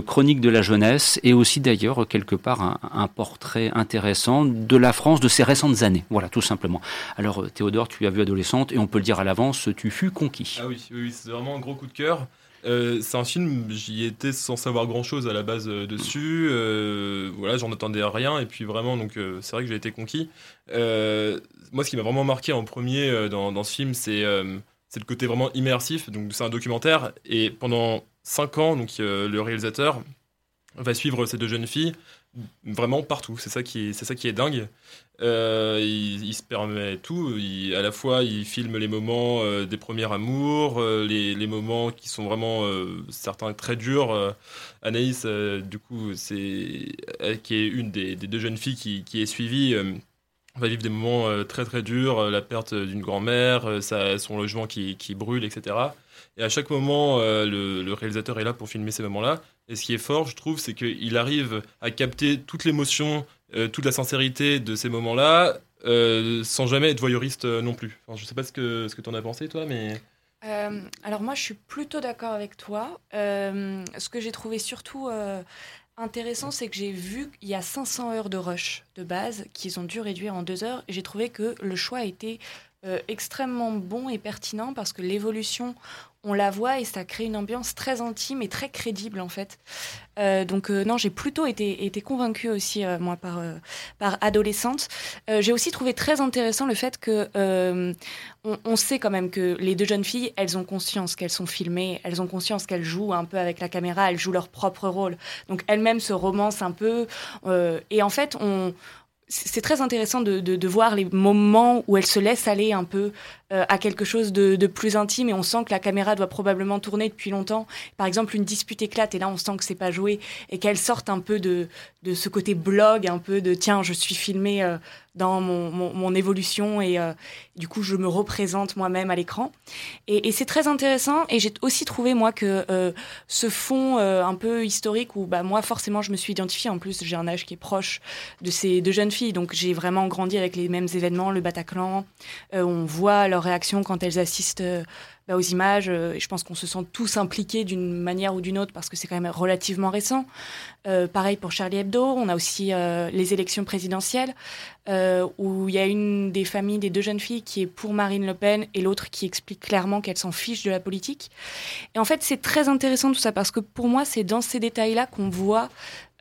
chronique de la jeunesse et aussi d'ailleurs quelque part un, portrait intéressant de la France de ces récentes années. Voilà, tout simplement. Alors euh, Théodore, tu as vu adolescente et on peut le dire à l'avance, tu fus conquis. Ah oui, c'est vraiment un gros coup de cœur. Euh, c'est un film, j'y étais sans savoir grand chose à la base euh, dessus. voilà, j'en attendais rien. Et puis vraiment, donc c'est vrai que j'ai été conquis. moi, ce qui m'a vraiment marqué en premier dans, ce film, c'est c'est le côté vraiment immersif. Donc c'est un documentaire et pendant cinq ans, donc euh, le réalisateur va suivre ces deux jeunes filles vraiment partout. C'est ça qui est, ça qui est dingue. Euh, il, se permet tout. à la fois, il filme les moments euh, des premiers amours, les, moments qui sont vraiment certains très durs. Anaïs, du coup, c'est qui est une des, deux jeunes filles qui est suivie va vivre des moments euh, très très durs, euh, la perte d'une grand-mère, euh, son logement qui, qui, brûle, etc. Et à chaque moment, le, réalisateur est là pour filmer ces moments-là. Et ce qui est fort, je trouve, c'est qu'il arrive à capter toute l'émotion, toute la sincérité de ces moments-là, sans jamais être voyeuriste non plus. je ne sais pas ce que, ce que tu en as pensé, toi, mais... alors moi, je suis plutôt d'accord avec toi. ce que j'ai trouvé surtout intéressant, c'est que j'ai vu qu'il y a 500 heures de rush de base qu'ils ont dû réduire en deux heures. J'ai trouvé que le choix était euh, extrêmement bon et pertinent parce que l'évolution on la voit et ça crée une ambiance très intime et très crédible en fait. Euh, donc euh, non, j'ai plutôt été, été convaincue aussi euh, moi par par adolescente. j'ai aussi trouvé très intéressant le fait que on, sait quand même que les deux jeunes filles, elles ont conscience qu'elles sont filmées, elles ont conscience qu'elles jouent un peu avec la caméra, elles jouent leur propre rôle. Donc elles-mêmes se romancent un peu et en fait on c'est très intéressant de, de, voir les moments où elle se laisse aller un peu euh, à quelque chose de, plus intime et on sent que la caméra doit probablement tourner depuis longtemps. Par exemple, une dispute éclate et là on sent que c'est pas joué et qu'elle sorte un peu de, de ce côté blog, un peu de tiens, je suis filmée euh, dans mon, mon, mon, évolution et euh, du coup je me représente moi-même à l'écran. Et, et c'est très intéressant et j'ai aussi trouvé moi que ce fond un peu historique où bah, moi forcément je me suis identifiée, en plus j'ai un âge qui est proche de ces deux jeunes filles, donc j'ai vraiment grandi avec les mêmes événements, le Bataclan, on voit leur réaction quand elles assistent euh, bah, aux images. Euh, et je pense qu'on se sent tous impliqués d'une manière ou d'une autre parce que c'est quand même relativement récent. Euh, pareil pour Charlie Hebdo. On a aussi les élections présidentielles où il y a une des familles des deux jeunes filles qui est pour Marine Le Pen et l'autre qui explique clairement qu'elle s'en fiche de la politique. Et en fait, c'est très intéressant tout ça parce que pour moi, c'est dans ces détails-là qu'on voit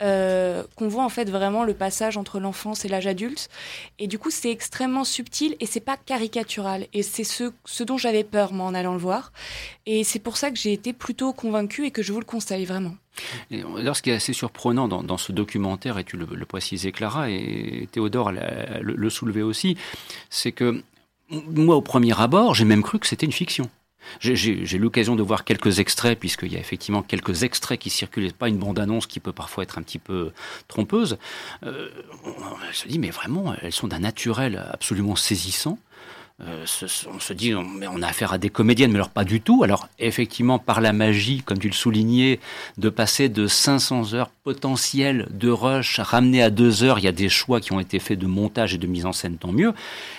euh, qu'on voit en fait vraiment le passage entre l'enfance et l'âge adulte. Et du coup, c'est extrêmement subtil et c'est pas caricatural. Et c'est ce, ce dont j'avais peur, moi, en allant voir. Et c'est pour ça que j'ai été plutôt convaincue et que je vous le conseille vraiment. Et ce qui est assez surprenant dans, ce documentaire, et tu le, précisais Clara, et Théodore le, le soulevait aussi, c'est que moi, au premier abord, j'ai même cru que c'était une fiction. J'ai l'occasion de voir quelques extraits, puisqu'il y a effectivement quelques extraits qui circulent, pas une bande-annonce qui peut parfois être un petit peu trompeuse. Euh, on se dit, mais vraiment, elles sont d'un naturel absolument saisissant. Euh, on se dit, mais on a affaire à des comédiennes, mais alors pas du tout. Alors effectivement, par la magie, comme tu le soulignais, de passer de 500 heures potentielles de rush ramener à deux heures, il y a des choix qui ont été faits de montage et de mise en scène, tant mieux.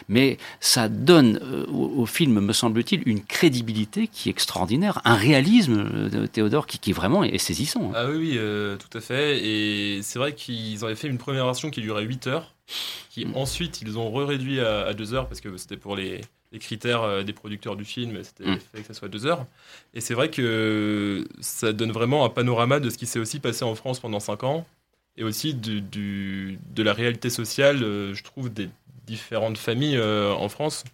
Mais ça donne euh, au, film, me semble-t-il, une crédibilité qui est extraordinaire, un réalisme, euh, Théodore, qui, qui vraiment est, saisissant. Hein. Ah oui, oui tout à fait. Et c'est vrai qu'ils avaient fait une première version qui durait 8 heures qui mm. ensuite ils ont réduit à, deux heures parce que c'était pour les, critères euh, des producteurs du film, c'était mm. fait que ça soit deux heures. Et c'est vrai que ça donne vraiment un panorama de ce qui s'est aussi passé en France pendant cinq ans et aussi du, de la réalité sociale, euh, je trouve, des différentes familles euh, en France.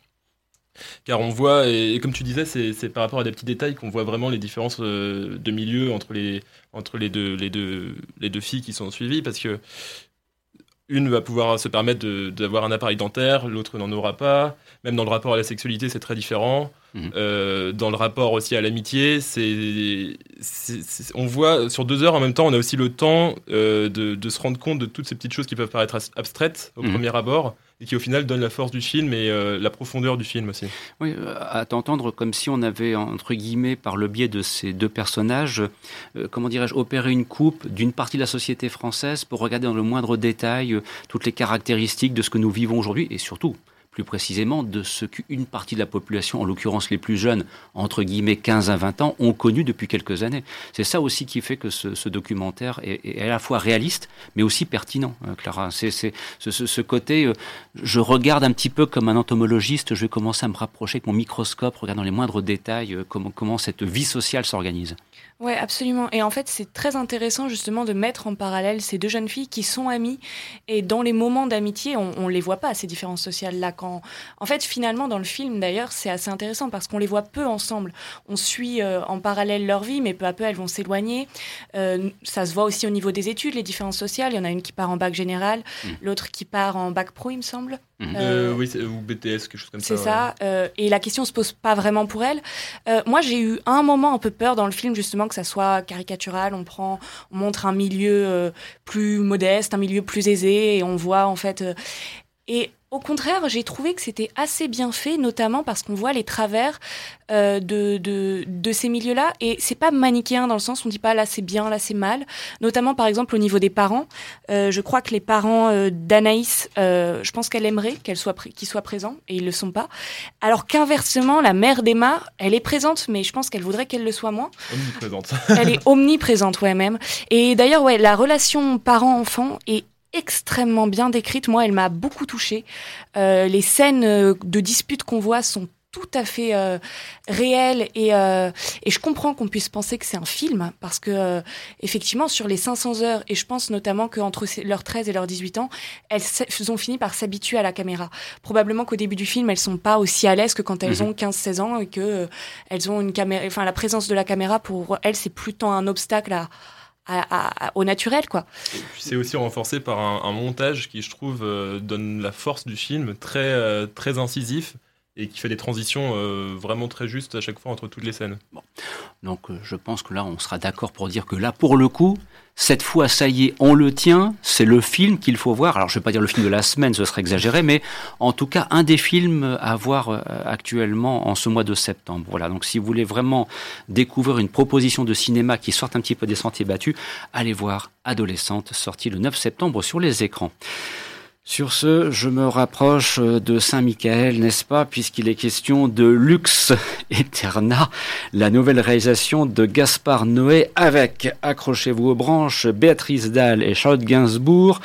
Car on voit, et, comme tu disais, c'est par rapport à des petits détails qu'on voit vraiment les différences de milieu entre les, entre les, deux, les, deux, les deux filles qui sont suivies. Parce que une va pouvoir se permettre d'avoir un appareil dentaire, l'autre n'en aura pas. Même dans le rapport à la sexualité, c'est très différent. Mhm. Euh, dans le rapport aussi à l'amitié, c'est, on voit sur deux heures en même temps, on a aussi le temps euh, de, se rendre compte de toutes ces petites choses qui peuvent paraître abstraites au mhm. premier abord et qui au final donnent la force du film et euh, la profondeur du film aussi. Oui, à t'entendre comme si on avait entre guillemets par le biais de ces deux personnages, comment dirais-je, opéré une coupe d'une partie de la société française pour regarder dans le moindre détail toutes les caractéristiques de ce que nous vivons aujourd'hui et surtout plus précisément de ce qu'une partie de la population, en l'occurrence les plus jeunes, entre guillemets 15 à 20 ans, ont connu depuis quelques années. C'est ça aussi qui fait que ce, documentaire est, à la fois réaliste, mais aussi pertinent, euh, Clara. C'est ce, côté, euh, je regarde un petit peu comme un entomologiste, je vais commencer à me rapprocher avec mon microscope, regardant les moindres détails, euh, comment, comment cette vie sociale s'organise. Oui, absolument. Et en fait, c'est très intéressant justement de mettre en parallèle ces deux jeunes filles qui sont amies. Et dans les moments d'amitié, on ne les voit pas, ces différences sociales-là. Quand... En fait, finalement, dans le film, d'ailleurs, c'est assez intéressant parce qu'on les voit peu ensemble. On suit euh, en parallèle leur vie, mais peu à peu, elles vont s'éloigner. Euh, ça se voit aussi au niveau des études, les différences sociales. Il y en a une qui part en bac général, mmh. l'autre qui part en bac pro, il me semble. Mmh. Euh, oui, ou BTS, quelque chose comme ça. C'est ça. et la question se pose pas vraiment pour elle. moi, j'ai eu un moment un peu peur dans le film, justement que ça soit caricatural. On prend, on montre un milieu euh, plus modeste, un milieu plus aisé, et on voit en fait. Euh, et au contraire, j'ai trouvé que c'était assez bien fait, notamment parce qu'on voit les travers euh, de, de, de, ces milieux-là. Et c'est pas manichéen dans le sens où on dit pas là c'est bien, là c'est mal. Notamment par exemple au niveau des parents. Euh, je crois que les parents euh, d'Anaïs, euh, je pense qu'elle aimerait qu'elle soit qu'ils soient présents et ils le sont pas. Alors qu'inversement, la mère d'Emma, elle est présente, mais je pense qu'elle voudrait qu'elle le soit moins. Omniprésente. elle est omniprésente, ouais même. Et d'ailleurs, ouais, la relation parent-enfant est extrêmement bien décrite. Moi, elle m'a beaucoup touchée. Euh, les scènes euh, de dispute qu'on voit sont tout à fait euh, réelles et, et je comprends qu'on puisse penser que c'est un film parce que effectivement sur les 500 heures et je pense notamment qu'entre leurs 13 et leurs 18 ans elles ont fini par s'habituer à la caméra probablement qu'au début du film elles sont pas aussi à l'aise que quand elles mhm. ont 15-16 ans et que elles ont une caméra enfin la présence de la caméra pour elles c'est plutôt un obstacle à au naturel quoi. C'est aussi renforcé par un, montage qui je trouve euh, donne la force du film très euh, très incisif et qui fait des transitions euh, vraiment très justes à chaque fois entre toutes les scènes. Bon. Donc je pense que là on sera d'accord pour dire que là pour le coup cette fois, ça y est, on le tient. C'est le film qu'il faut voir. Alors, je ne vais pas dire le film de la semaine, ce serait exagéré, mais en tout cas, un des films à voir euh, actuellement en ce mois de septembre. Voilà. Donc, si vous voulez vraiment découvrir une proposition de cinéma qui sorte un petit peu des sentiers battus, allez voir Adolescente, sorti le 9 septembre sur les écrans. Sur ce, je me rapproche de Saint-Michael, n'est-ce pas, puisqu'il est question de Lux Eterna, la nouvelle réalisation de Gaspard Noé avec, accrochez-vous aux branches, Béatrice Dalle et Charlotte Gainsbourg,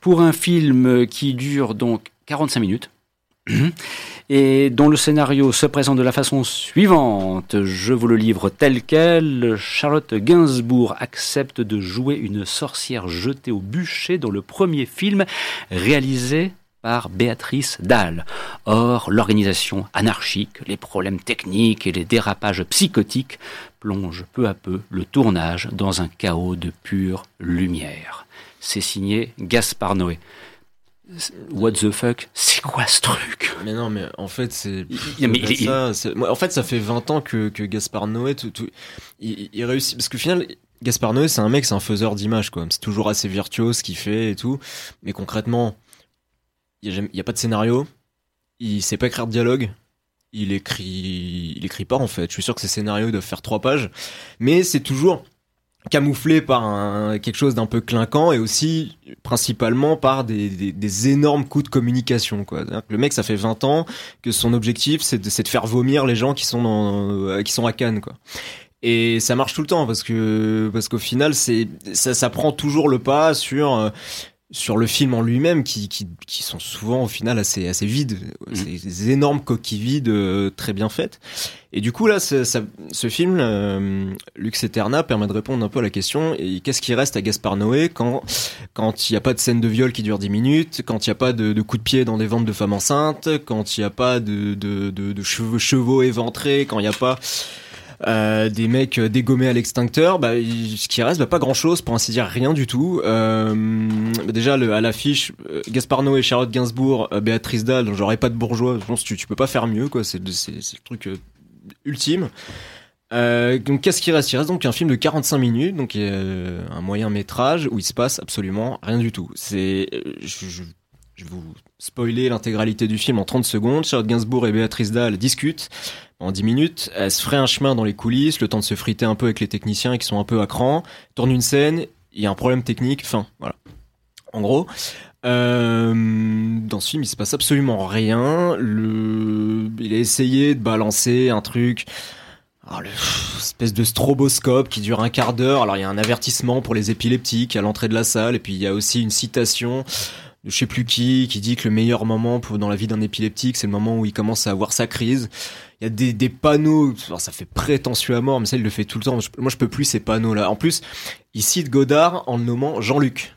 pour un film qui dure donc 45 minutes et dont le scénario se présente de la façon suivante. Je vous le livre tel quel. Charlotte Gainsbourg accepte de jouer une sorcière jetée au bûcher dans le premier film réalisé par Béatrice Dalle. Or, l'organisation anarchique, les problèmes techniques et les dérapages psychotiques plongent peu à peu le tournage dans un chaos de pure lumière. C'est signé Gaspard Noé. What the fuck? C'est quoi ce truc? Mais non, mais en fait, c'est. en fait, ça fait 20 ans que, que Gaspard Noé, tout, il, réussit. Parce que final, Gaspard Noé, c'est un mec, c'est un faiseur d'images, quoi. C'est toujours assez virtuose ce qu'il fait et tout. Mais concrètement, il n'y a, a, pas de scénario. Il sait pas écrire de dialogue. Il écrit, il écrit pas en fait. Je suis sûr que ses scénarios doivent faire trois pages, mais c'est toujours camouflé par quelque chose d'un peu clinquant et aussi principalement par des, énormes coups de communication quoi. Le mec ça fait 20 ans que son objectif c'est de, de, faire vomir les gens qui sont dans, euh, qui sont à Cannes quoi. Et ça marche tout le temps parce que parce qu'au final c'est ça, ça prend toujours le pas sur euh, sur le film en lui-même qui, qui, qui, sont souvent au final assez assez vides mmh. des énormes coquilles vides euh, très bien faites et du coup là ça, ce film euh, Lux Eterna permet de répondre un peu à la question et qu'est-ce qui reste à Gaspard Noé quand quand il n'y a pas de scène de viol qui dure 10 minutes quand il n'y a pas de, de coups de pied dans des ventes de femmes enceintes quand il n'y a pas de, de, de, de cheveux, chevaux éventrés quand il n'y a pas euh, des mecs euh, dégommés à l'extincteur, bah, ce qui reste, bah, pas grand chose, pour ainsi dire rien du tout. Euh, déjà, le, à l'affiche, euh, Gaspard Noé, Charlotte Gainsbourg, Béatrice Dalle, j'aurais pas de bourgeois, je pense que tu, tu peux pas faire mieux, quoi, c'est, le truc ultime. Euh, donc qu'est-ce qui reste? Il reste donc un film de 45 minutes, donc euh, un moyen métrage où il se passe absolument rien du tout. C'est, je, je, je, vous spoiler l'intégralité du film en 30 secondes. Charlotte Gainsbourg et Béatrice Dalle discutent en 10 minutes. Elle se ferait un chemin dans les coulisses, le temps de se friter un peu avec les techniciens qui sont un peu à cran, tourne une scène, il y a un problème technique, fin, voilà. En gros, euh, dans ce film, il se passe absolument rien. Le... Il a essayé de balancer un truc. Alors, le... espèce de stroboscope qui dure un quart d'heure. Alors il y a un avertissement pour les épileptiques à l'entrée de la salle et puis il y a aussi une citation je sais plus qui qui dit que le meilleur moment pour, dans la vie d'un épileptique c'est le moment où il commence à avoir sa crise il y a des, des panneaux, ça fait prétentieux à mort, mais ça il le fait tout le temps. Moi je peux plus ces panneaux là. En plus, il cite Godard en le nommant Jean-Luc.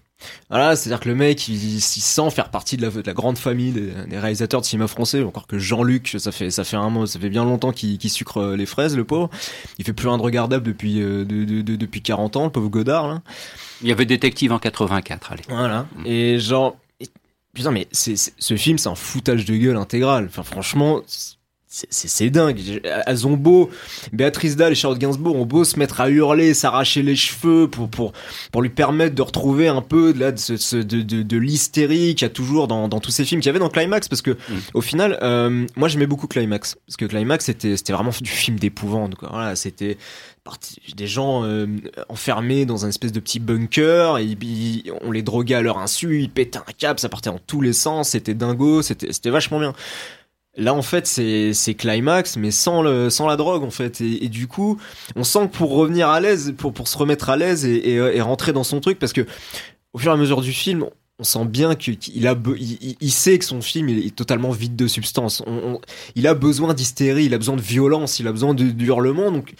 Voilà, c'est-à-dire que le mec, il, s'y sent faire partie de la, de la grande famille des, réalisateurs de cinéma français. Encore que Jean-Luc, ça fait ça fait un mois, ça fait bien longtemps qu'il sucre euh, les fraises, le pauvre. Il fait plus rien de regardable depuis euh, de, de, depuis 40 ans, le pauvre Godard. Là. Il y avait Détective en 84, allez. Voilà. Et genre, putain, mais c'est ce film, c'est un foutage de gueule intégral. Enfin, franchement, dingue. Elles ont beau, Béatrice Dalle et Charlotte Gainsbourg ont beau se mettre à hurler, s'arracher les cheveux pour, pour, pour lui permettre de retrouver un peu de, là, de, de, de, de l'hystérie qu'il y a toujours dans, dans tous ces films qu'il y avait dans Climax. Parce que, mm. au final, euh, moi j'aimais beaucoup Climax. Parce que Climax, c'était vraiment du film d'épouvante. Voilà, c'était des gens euh, enfermés dans un espèce de petit bunker et on les droguait à leur insu, ils pétaient un cap, ça partait dans tous les sens, c'était dingo, c'était vachement bien. Là, en fait, c'est climax, mais sans le sans la drogue, en fait. Et, du coup, on sent que pour revenir à l'aise, pour pour se remettre à l'aise et, et, rentrer dans son truc, parce que au fur et à mesure du film, on sent bien qu'il a il, il, sait que son film est totalement vide de substance. Il a besoin d'hystérie, il a besoin de violence, il a besoin de, de. Donc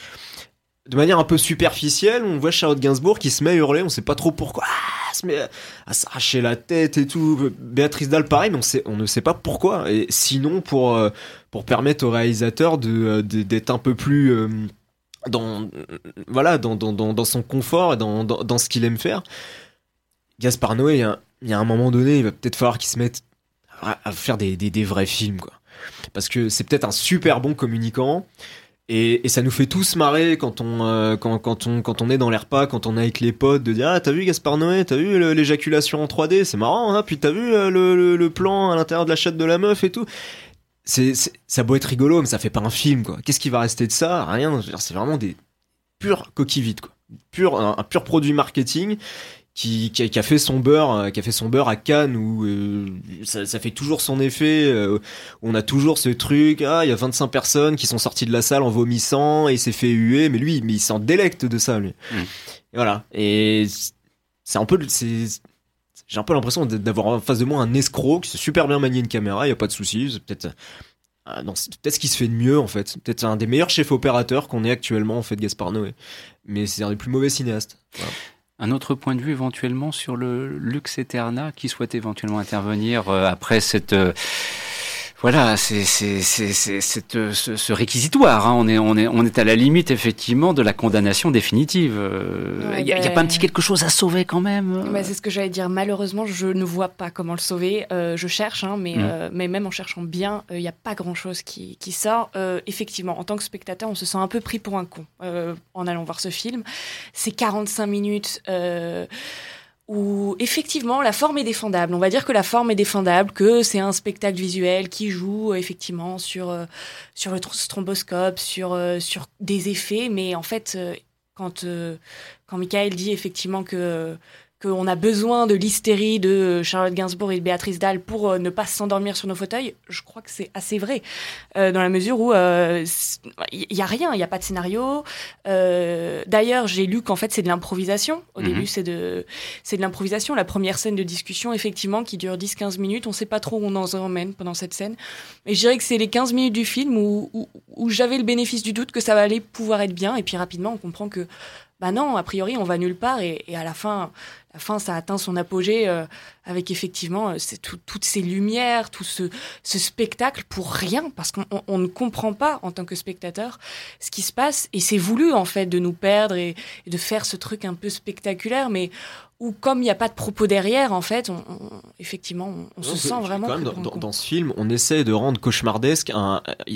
de manière un peu superficielle, on voit Charlotte Gainsbourg qui se met à hurler, on sait pas trop pourquoi, ah, se met à, s'arracher la tête et tout. Béatrice Dalle pareil, mais on sait, on ne sait pas pourquoi. Et sinon pour euh, pour permettre au réalisateur de euh, d'être un peu plus euh, dans voilà dans, son confort et dans, dans, dans ce qu'il aime faire. Gaspard Noé, il y a, un moment donné, il va peut-être falloir qu'il se mette à, faire des, des, des vrais films quoi. Parce que c'est peut-être un super bon communicant, et, ça nous fait tous marrer quand on, euh, quand, quand, on, quand on est dans l'air pas, quand on est avec les potes, de dire Ah, t'as vu Gaspard Noé, t'as vu l'éjaculation en 3D, c'est marrant, hein puis t'as vu euh, le, le, plan à l'intérieur de la chatte de la meuf et tout. C'est, ça doit être rigolo, mais ça fait pas un film, quoi. Qu'est-ce qui va rester de ça? Rien, c'est vraiment des purs coquilles vides, quoi. Pur, un pur produit marketing qui, qui, a, fait son beurre, euh, qui a fait son beurre à Cannes où euh, ça, ça, fait toujours son effet. Euh, on a toujours ce truc, ah il y a 25 personnes qui sont sorties de la salle en vomissant et s'est fait huer, mais lui, mais il s'en délecte de ça, lui. Mm. Et voilà. Et c'est un peu, c'est, j'ai un peu l'impression d'avoir en face de moi un escroc qui sait super bien manier une caméra, il y a pas de souci, c'est peut-être. Non, c'est peut-être ce qui se fait de mieux en fait. Peut-être un des meilleurs chefs opérateurs qu'on ait actuellement en fait Gaspard Noé. Mais c'est un des plus mauvais cinéastes. Voilà un autre point de vue éventuellement sur le Lux Eterna qui souhaite éventuellement intervenir euh, après cette... Euh, Voilà, c'est c'est c'est ce, ce, réquisitoire. Hein. On est on est on est à la limite effectivement de la condamnation définitive. Il euh, n'y a, a, pas un petit quelque chose à sauver quand même. Bah, c'est ce que j'allais dire. Malheureusement, je ne vois pas comment le sauver. Euh, je cherche, hein, mais mm. euh, mais même en cherchant bien, il n'y a pas grand chose qui qui sort. effectivement, en tant que spectateur, on se sent un peu pris pour un con en allant voir ce film. C'est 45 minutes où effectivement la forme est défendable. On va dire que la forme est défendable, que c'est un spectacle visuel qui joue effectivement sur euh, sur le stromboscope, sur euh, sur des effets, mais en fait euh, quand quand Michael dit effectivement que qu'on a besoin de l'hystérie de Charlotte Gainsbourg et de Béatrice Dalle pour euh, ne pas s'endormir sur nos fauteuils, je crois que c'est assez vrai, euh, dans la mesure où il euh, y a rien, il n'y a pas de scénario. D'ailleurs, j'ai lu qu'en fait c'est de l'improvisation. Au mhm. début, c'est de c'est de l'improvisation. La première scène de discussion, effectivement, qui dure 10-15 minutes, on ne sait pas trop où on en emmène pendant cette scène. Mais je dirais que c'est les 15 minutes du film où, où, où j'avais le bénéfice du doute que ça aller pouvoir être bien, et puis rapidement on comprend que bah non, a priori, on va nulle part. Et, à la fin, la fin, ça atteint son apogée euh, avec effectivement euh, c'est toutes ces lumières, tout ce, spectacle pour rien, parce qu'on ne comprend pas en tant que spectateur ce qui se passe. Et c'est voulu, en fait, de nous perdre et, et, de faire ce truc un peu spectaculaire. Mais ou comme il n'y a pas de propos derrière, en fait, on, effectivement, on, se sent vraiment. Quand même, dans, ce film, on essaie de rendre cauchemardesque.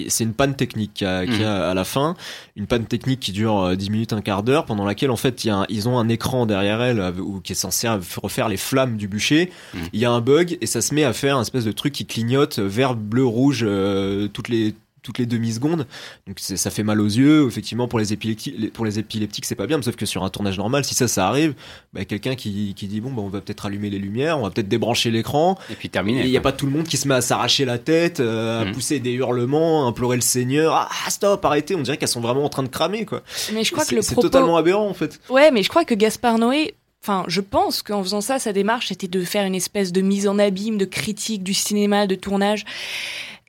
C'est une panne technique qu'il y, a, mhm. à la fin, une panne technique qui dure 10 euh, minutes, un quart d'heure, pendant laquelle, en fait, y a ils ont un écran derrière elle euh, où, qui est censé refaire les flammes du bûcher. Mhm. Il y a un bug et ça se met à faire un espèce de truc qui clignote vert, bleu, rouge euh, toutes les toutes les demi-secondes. Donc ça fait mal aux yeux. Effectivement, pour les épileptiques, pour les épileptiques, c'est pas bien. Sauf que sur un tournage normal, si ça, ça arrive, bah, quelqu'un qui, qui dit bon, bah, on va peut-être allumer les lumières, on va peut-être débrancher l'écran. Et puis terminer. Il n'y a pas tout le monde qui se met à s'arracher la tête, euh, à mmh. pousser des hurlements, à implorer le Seigneur. Ah, stop, arrêtez. On dirait qu'elles sont vraiment en train de cramer, quoi. Mais je crois que le c'est totalement aberrant, en fait. Ouais, mais je crois que Gaspard Noé Enfin, je pense qu'en faisant ça, sa démarche était de faire une espèce de mise en abîme, de critique du cinéma, de tournage.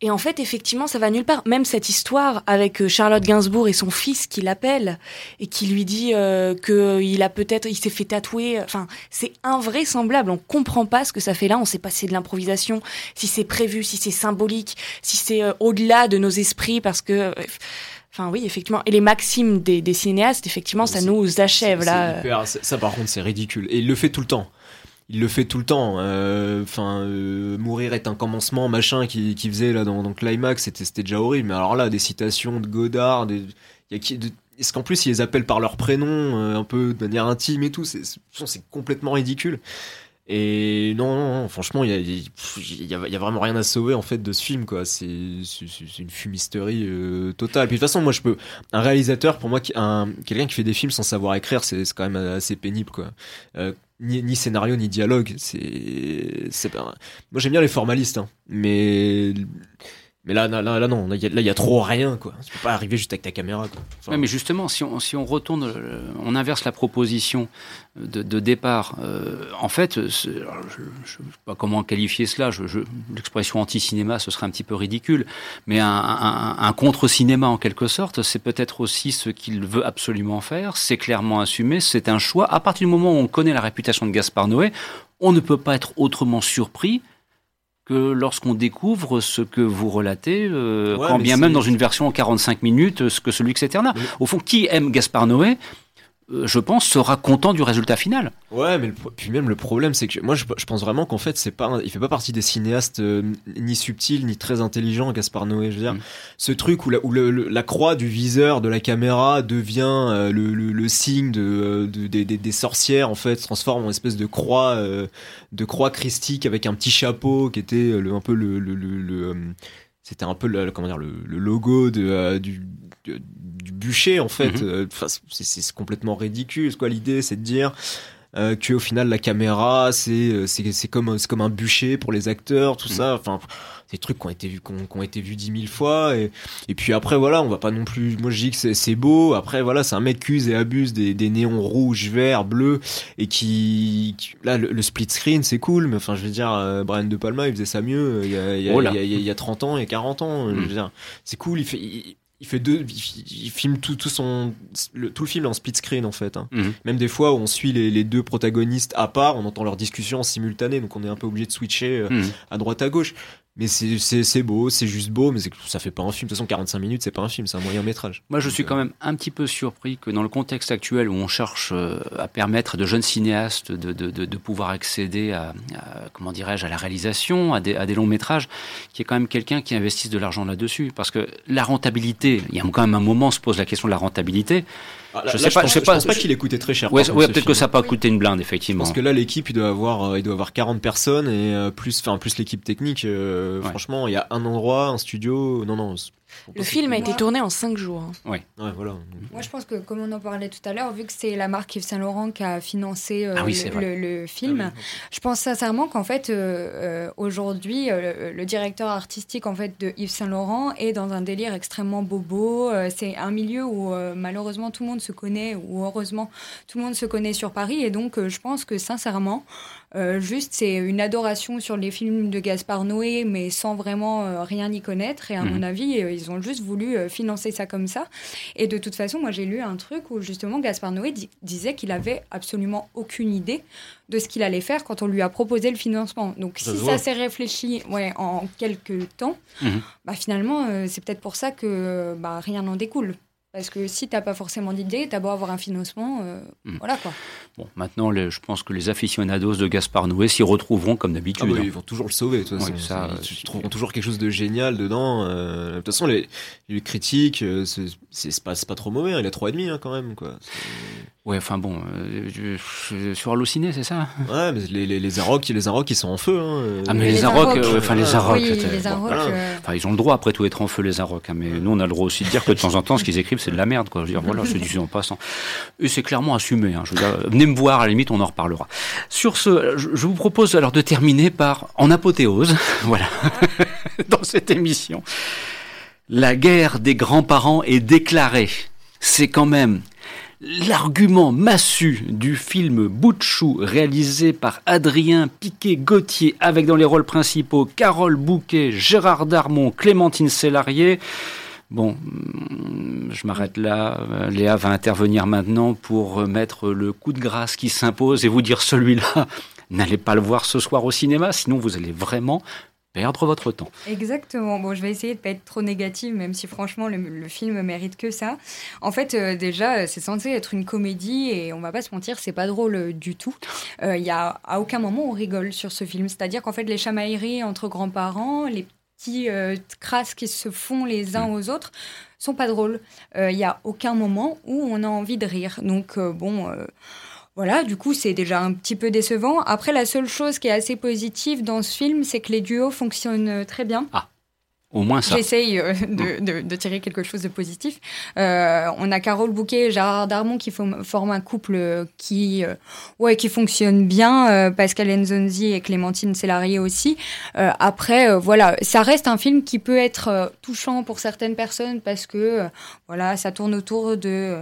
Et en fait, effectivement, ça va nulle part. Même cette histoire avec euh, Charlotte Gainsbourg et son fils qui l'appelle et qui lui dit euh, que il a peut-être, il s'est fait tatouer. Enfin, c'est invraisemblable. On comprend pas ce que ça fait là. On sait pas si c'est de l'improvisation, si c'est prévu, si c'est symbolique, si c'est euh, au-delà de nos esprits, parce que. Euh, Enfin oui, effectivement. Et les maximes des, des cinéastes, effectivement, ça nous achève là. Hyper, ça, par contre, c'est ridicule. Et il le fait tout le temps il le fait tout le temps. Euh, enfin, euh, mourir est un commencement, machin, qui, qui faisait là dans, dans Climax, c'était déjà horrible. Mais alors là, des citations de Godard, des, y a qui, est-ce qu'en plus ils les appellent par leur prénom, euh, un peu de manière intime et tout, c'est c'est complètement ridicule. Et non, non, franchement, il y a, y, a, vraiment rien à sauver en fait de ce film, quoi. C'est une fumisterie euh, totale. Puis de toute façon, moi, je peux. Un réalisateur, pour moi, un, quelqu'un qui fait des films sans savoir écrire, c'est quand même assez pénible, quoi. Euh, ni, ni, scénario ni dialogue, c'est. Moi, j'aime bien les formalistes, hein, mais mais là, là, là, non, là, il y, a trop rien, quoi. Tu peux pas arriver juste avec ta caméra, quoi. mais justement, si on, si on retourne, euh, on inverse la proposition de, départ. Euh, en fait, je ne sais pas comment qualifier cela. Je, je, L'expression anti-cinéma, ce serait un petit peu ridicule. Mais un, un, un contre-cinéma, en quelque sorte, c'est peut-être aussi ce qu'il veut absolument faire. C'est clairement assumé. C'est un choix. À partir du moment où on connaît la réputation de Gaspard Noé, on ne peut pas être autrement surpris que lorsqu'on découvre ce que vous relatez, euh, quand bien même dans une version en 45 minutes, ce que celui que c'est Au fond, qui aime Gaspard Noé euh, je pense, sera content du résultat final. Ouais, mais puis même le problème, c'est que moi, je, pense vraiment qu'en fait, c'est pas, il fait pas partie des cinéastes euh, ni subtils ni très intelligents, Gaspard Noé. Je veux dire, mm. ce truc où, la, où la croix du viseur de la caméra devient euh, le, le, signe de, de des, des, sorcières, en fait, se transforme en espèce de croix, de croix christique avec un petit chapeau qui était le, un peu le, le c'était un peu le, comment dire le, logo de, du, du bûcher en fait. Mhm. Euh, c'est complètement ridicule. Quoi l'idée, c'est de dire euh, que au final la caméra c'est euh, c'est comme c'est comme un bûcher pour les acteurs, tout mhm. ça. Enfin des trucs qui ont été vus qui ont, été vus dix mille fois et, et puis après voilà on va pas non plus moi je dis que c'est beau après voilà c'est un mec qui use et abuse des, des néons rouges verts bleus et qui, là le, split screen c'est cool mais enfin je veux dire euh, Brian De Palma il faisait ça mieux il y a, il y a, il y a, il y a 30 ans et 40 ans je veux mhm. dire c'est cool il fait il fait deux, il, filme tout, tout son, le, tout le film en split screen en fait. Hein. Mhm. Même des fois où on suit les, les, deux protagonistes à part, on entend leur discussion en simultané, donc on est un peu obligé de switcher euh, mhm. à droite à gauche. Mais c'est beau, c'est juste beau, mais ça fait pas un film. De toute façon, 45 minutes, c'est pas un film, c'est un moyen métrage. Moi, je suis quand même un petit peu surpris que dans le contexte actuel où on cherche à permettre à de jeunes cinéastes de, de, de, pouvoir accéder à, comment dirais-je, à la réalisation, à des, à des longs métrages, qu'il y ait quand même quelqu'un qui investisse de l'argent là-dessus. Parce que la rentabilité, il y a quand même un moment, on se pose la question de la rentabilité. Ah, je, sais pas, je sais pas, pas qu'il ait coûté très cher. Ouais, peut-être que ça n'a pas coûté une blinde, effectivement. Parce que là, l'équipe, il doit avoir, euh, il doit avoir 40 personnes et euh, plus, enfin, plus l'équipe technique. Euh, franchement, il y a un endroit, un studio. Non, non, le film a été tourné en 5 jours. Hein. Oui. Ouais, voilà. Moi, je pense que, comme on en parlait tout à l'heure, vu que c'est la marque Yves Saint Laurent qui a financé euh, ah le, film, ah je pense sincèrement qu'en fait, euh, euh, aujourd'hui, le directeur artistique en fait de Yves Saint Laurent est dans un délire extrêmement bobo. c'est un milieu où malheureusement tout le monde se connaît, ou heureusement tout le monde se connaît sur Paris, et donc je pense que sincèrement, euh, juste, c'est une adoration sur les films de Gaspard Noé, mais sans vraiment euh, rien y connaître. Et à mon mhm. avis, euh, ils ont juste voulu financer ça comme ça. Et de toute façon, moi, j'ai lu un truc où justement Gaspard Noé disait qu'il avait absolument aucune idée de ce qu'il allait faire quand on lui a proposé le financement. Donc, si ça s'est réfléchi ouais, en quelques temps, mhm. bah, finalement, c'est peut-être pour ça que bah, rien n'en découle. Parce que si tu n'as pas forcément d'idée, tu as beau avoir un financement, euh, hmm. voilà quoi. Bon, maintenant, je pense que les aficionados de Gaspard Noé s'y retrouveront comme d'habitude. Ah bah, hein. Ils vont toujours le sauver, de toute façon. ça, ils, trouveront toujours quelque chose de génial dedans. Euh, de toute façon, les, les critiques, euh, c'est pas, pas trop mauvais, hein. il a 3,5 hein, quand même. Quoi. Ouais, enfin bon, sur Allociné, c'est ça? Ouais, mais les, les, les les ils sont en feu. Hein. Ah, mais les, les enfin les Arocs, enfin, ils ont le droit après tout être en feu, les Arocs. mais nous, on a le droit aussi de dire que de temps en temps, ce qu'ils écrivent, c'est de la merde, quoi. Je veux dire, voilà, c'est du en passant. Et c'est clairement assumé. Hein. Je veux dire, venez me voir, à la limite, on en reparlera. Sur ce, je vous propose alors de terminer par en apothéose, voilà, dans cette émission. La guerre des grands-parents est déclarée. C'est quand même l'argument massu du film Boutchou réalisé par Adrien Piquet-Gauthier avec dans les rôles principaux Carole Bouquet, Gérard Darmon, Clémentine Sélarié. Bon, mm, je m'arrête là. Léa va intervenir maintenant pour mettre le coup de grâce qui s'impose et vous dire celui-là, n'allez pas le voir ce soir au cinéma, sinon vous allez vraiment perdre votre temps. Exactement. Bon, je vais essayer de pas être trop négative, même si franchement le, film mérite que ça. En fait, euh, déjà, c'est censé être une comédie et on va pas se mentir, c'est pas drôle euh, du tout. Il y a à aucun moment on rigole sur ce film. C'est-à-dire qu'en fait, les chamailleries entre grands-parents, les petits euh, crasses qui se font les uns aux autres sont pas drôles. Il euh, n'y a aucun moment où on a envie de rire. Donc euh, bon, voilà, du coup c'est déjà un petit peu décevant. Après, la seule chose qui est assez positive dans ce film, c'est que les duos fonctionnent très bien. Ah. Au moins ça. J'essaye euh, de, tirer quelque chose de positif. Euh, on a Carole Bouquet et Gérard Darmon qui forment un couple qui, euh, ouais, qui fonctionne bien. Pascal Enzonzi et Clémentine Célarier aussi. après, voilà, ça reste un film qui peut être touchant pour certaines personnes parce que, voilà, ça tourne autour de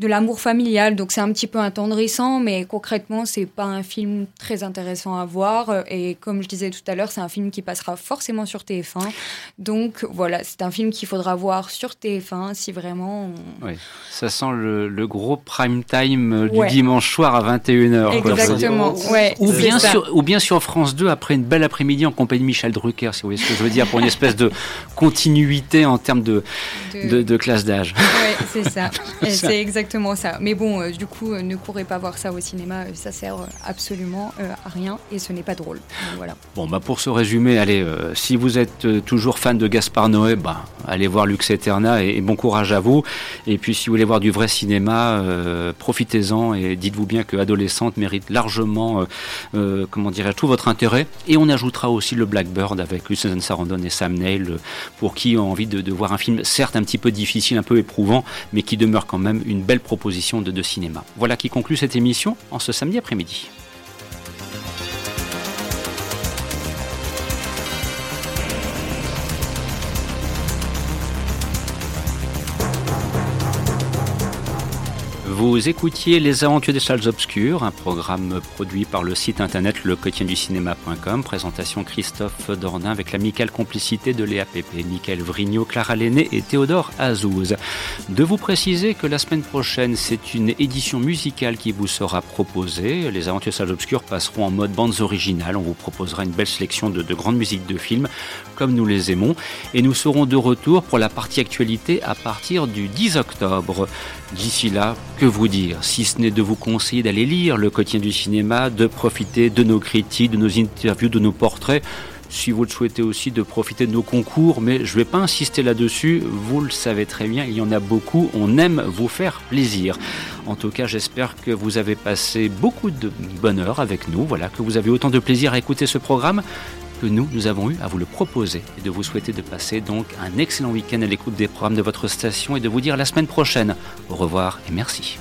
de l'amour familial, donc c'est un petit peu attendrissant, mais concrètement, c'est pas un film très intéressant à voir. Et comme je disais tout à l'heure, c'est un film qui passera forcément sur TF1. Donc voilà, c'est un film qu'il faudra voir sur TF1 si vraiment. Oui, ça sent le, gros prime time du dimanche soir à 21h. Exactement, ouais, ou, bien sur, ou bien sur France 2 après une belle après-midi en compagnie de Michel Drucker, si vous voyez ce que je veux dire, pour une espèce de continuité en termes de, de... classe d'âge. Oui, c'est ça. c'est exactement ça. Mais bon, euh, du coup, euh, ne courez pas voir ça au cinéma, euh, ça sert absolument à rien et ce n'est pas drôle. voilà. Bon, bah pour ce résumé, allez, si vous êtes toujours fan de Gaspard Noé, bah, allez voir Lux Eterna et, bon courage à vous. Et puis si vous voulez voir du vrai cinéma, profitez-en et dites-vous bien que Adolescente mérite largement, comment dirais tout votre intérêt. Et on ajoutera aussi le Blackbird avec Susan Sarandon et Sam Neill, pour qui ont envie de, de voir un film certes un petit peu difficile, un peu éprouvant, mais qui demeure quand même une belle proposition de, de cinéma. Voilà qui conclut cette émission en ce samedi après-midi. Vous écoutiez Les Aventures des Salles Obscures, un programme produit par le site internet lequotienducinéma.com. Présentation Christophe Dordain avec l'amicale complicité de Léa Pépé, Michael Vrignot, Clara Lenné et Théodore Azouz. De vous préciser que la semaine prochaine, c'est une édition musicale qui vous sera proposée. Les Aventures des Salles Obscures passeront en mode bandes originales. On vous proposera une belle sélection de, de grandes musiques de films comme nous les aimons. Et nous serons de retour pour la partie actualité à partir du 10 octobre. D'ici là, que vous dire Si ce n'est de vous conseiller d'aller lire le quotidien du cinéma, de profiter de nos critiques, de nos interviews, de nos portraits si vous le souhaitez aussi, de profiter de nos concours, mais je ne vais pas insister là-dessus, vous le savez très bien, il y en a beaucoup, on aime vous faire plaisir. En tout cas, j'espère que vous avez passé beaucoup de bonheur avec nous, voilà, que vous avez autant de plaisir à écouter ce programme que nous, nous avons eu à vous le proposer et de vous souhaiter de passer donc un excellent week-end à l'écoute des programmes de votre station et de vous dire la semaine prochaine. Au revoir et merci.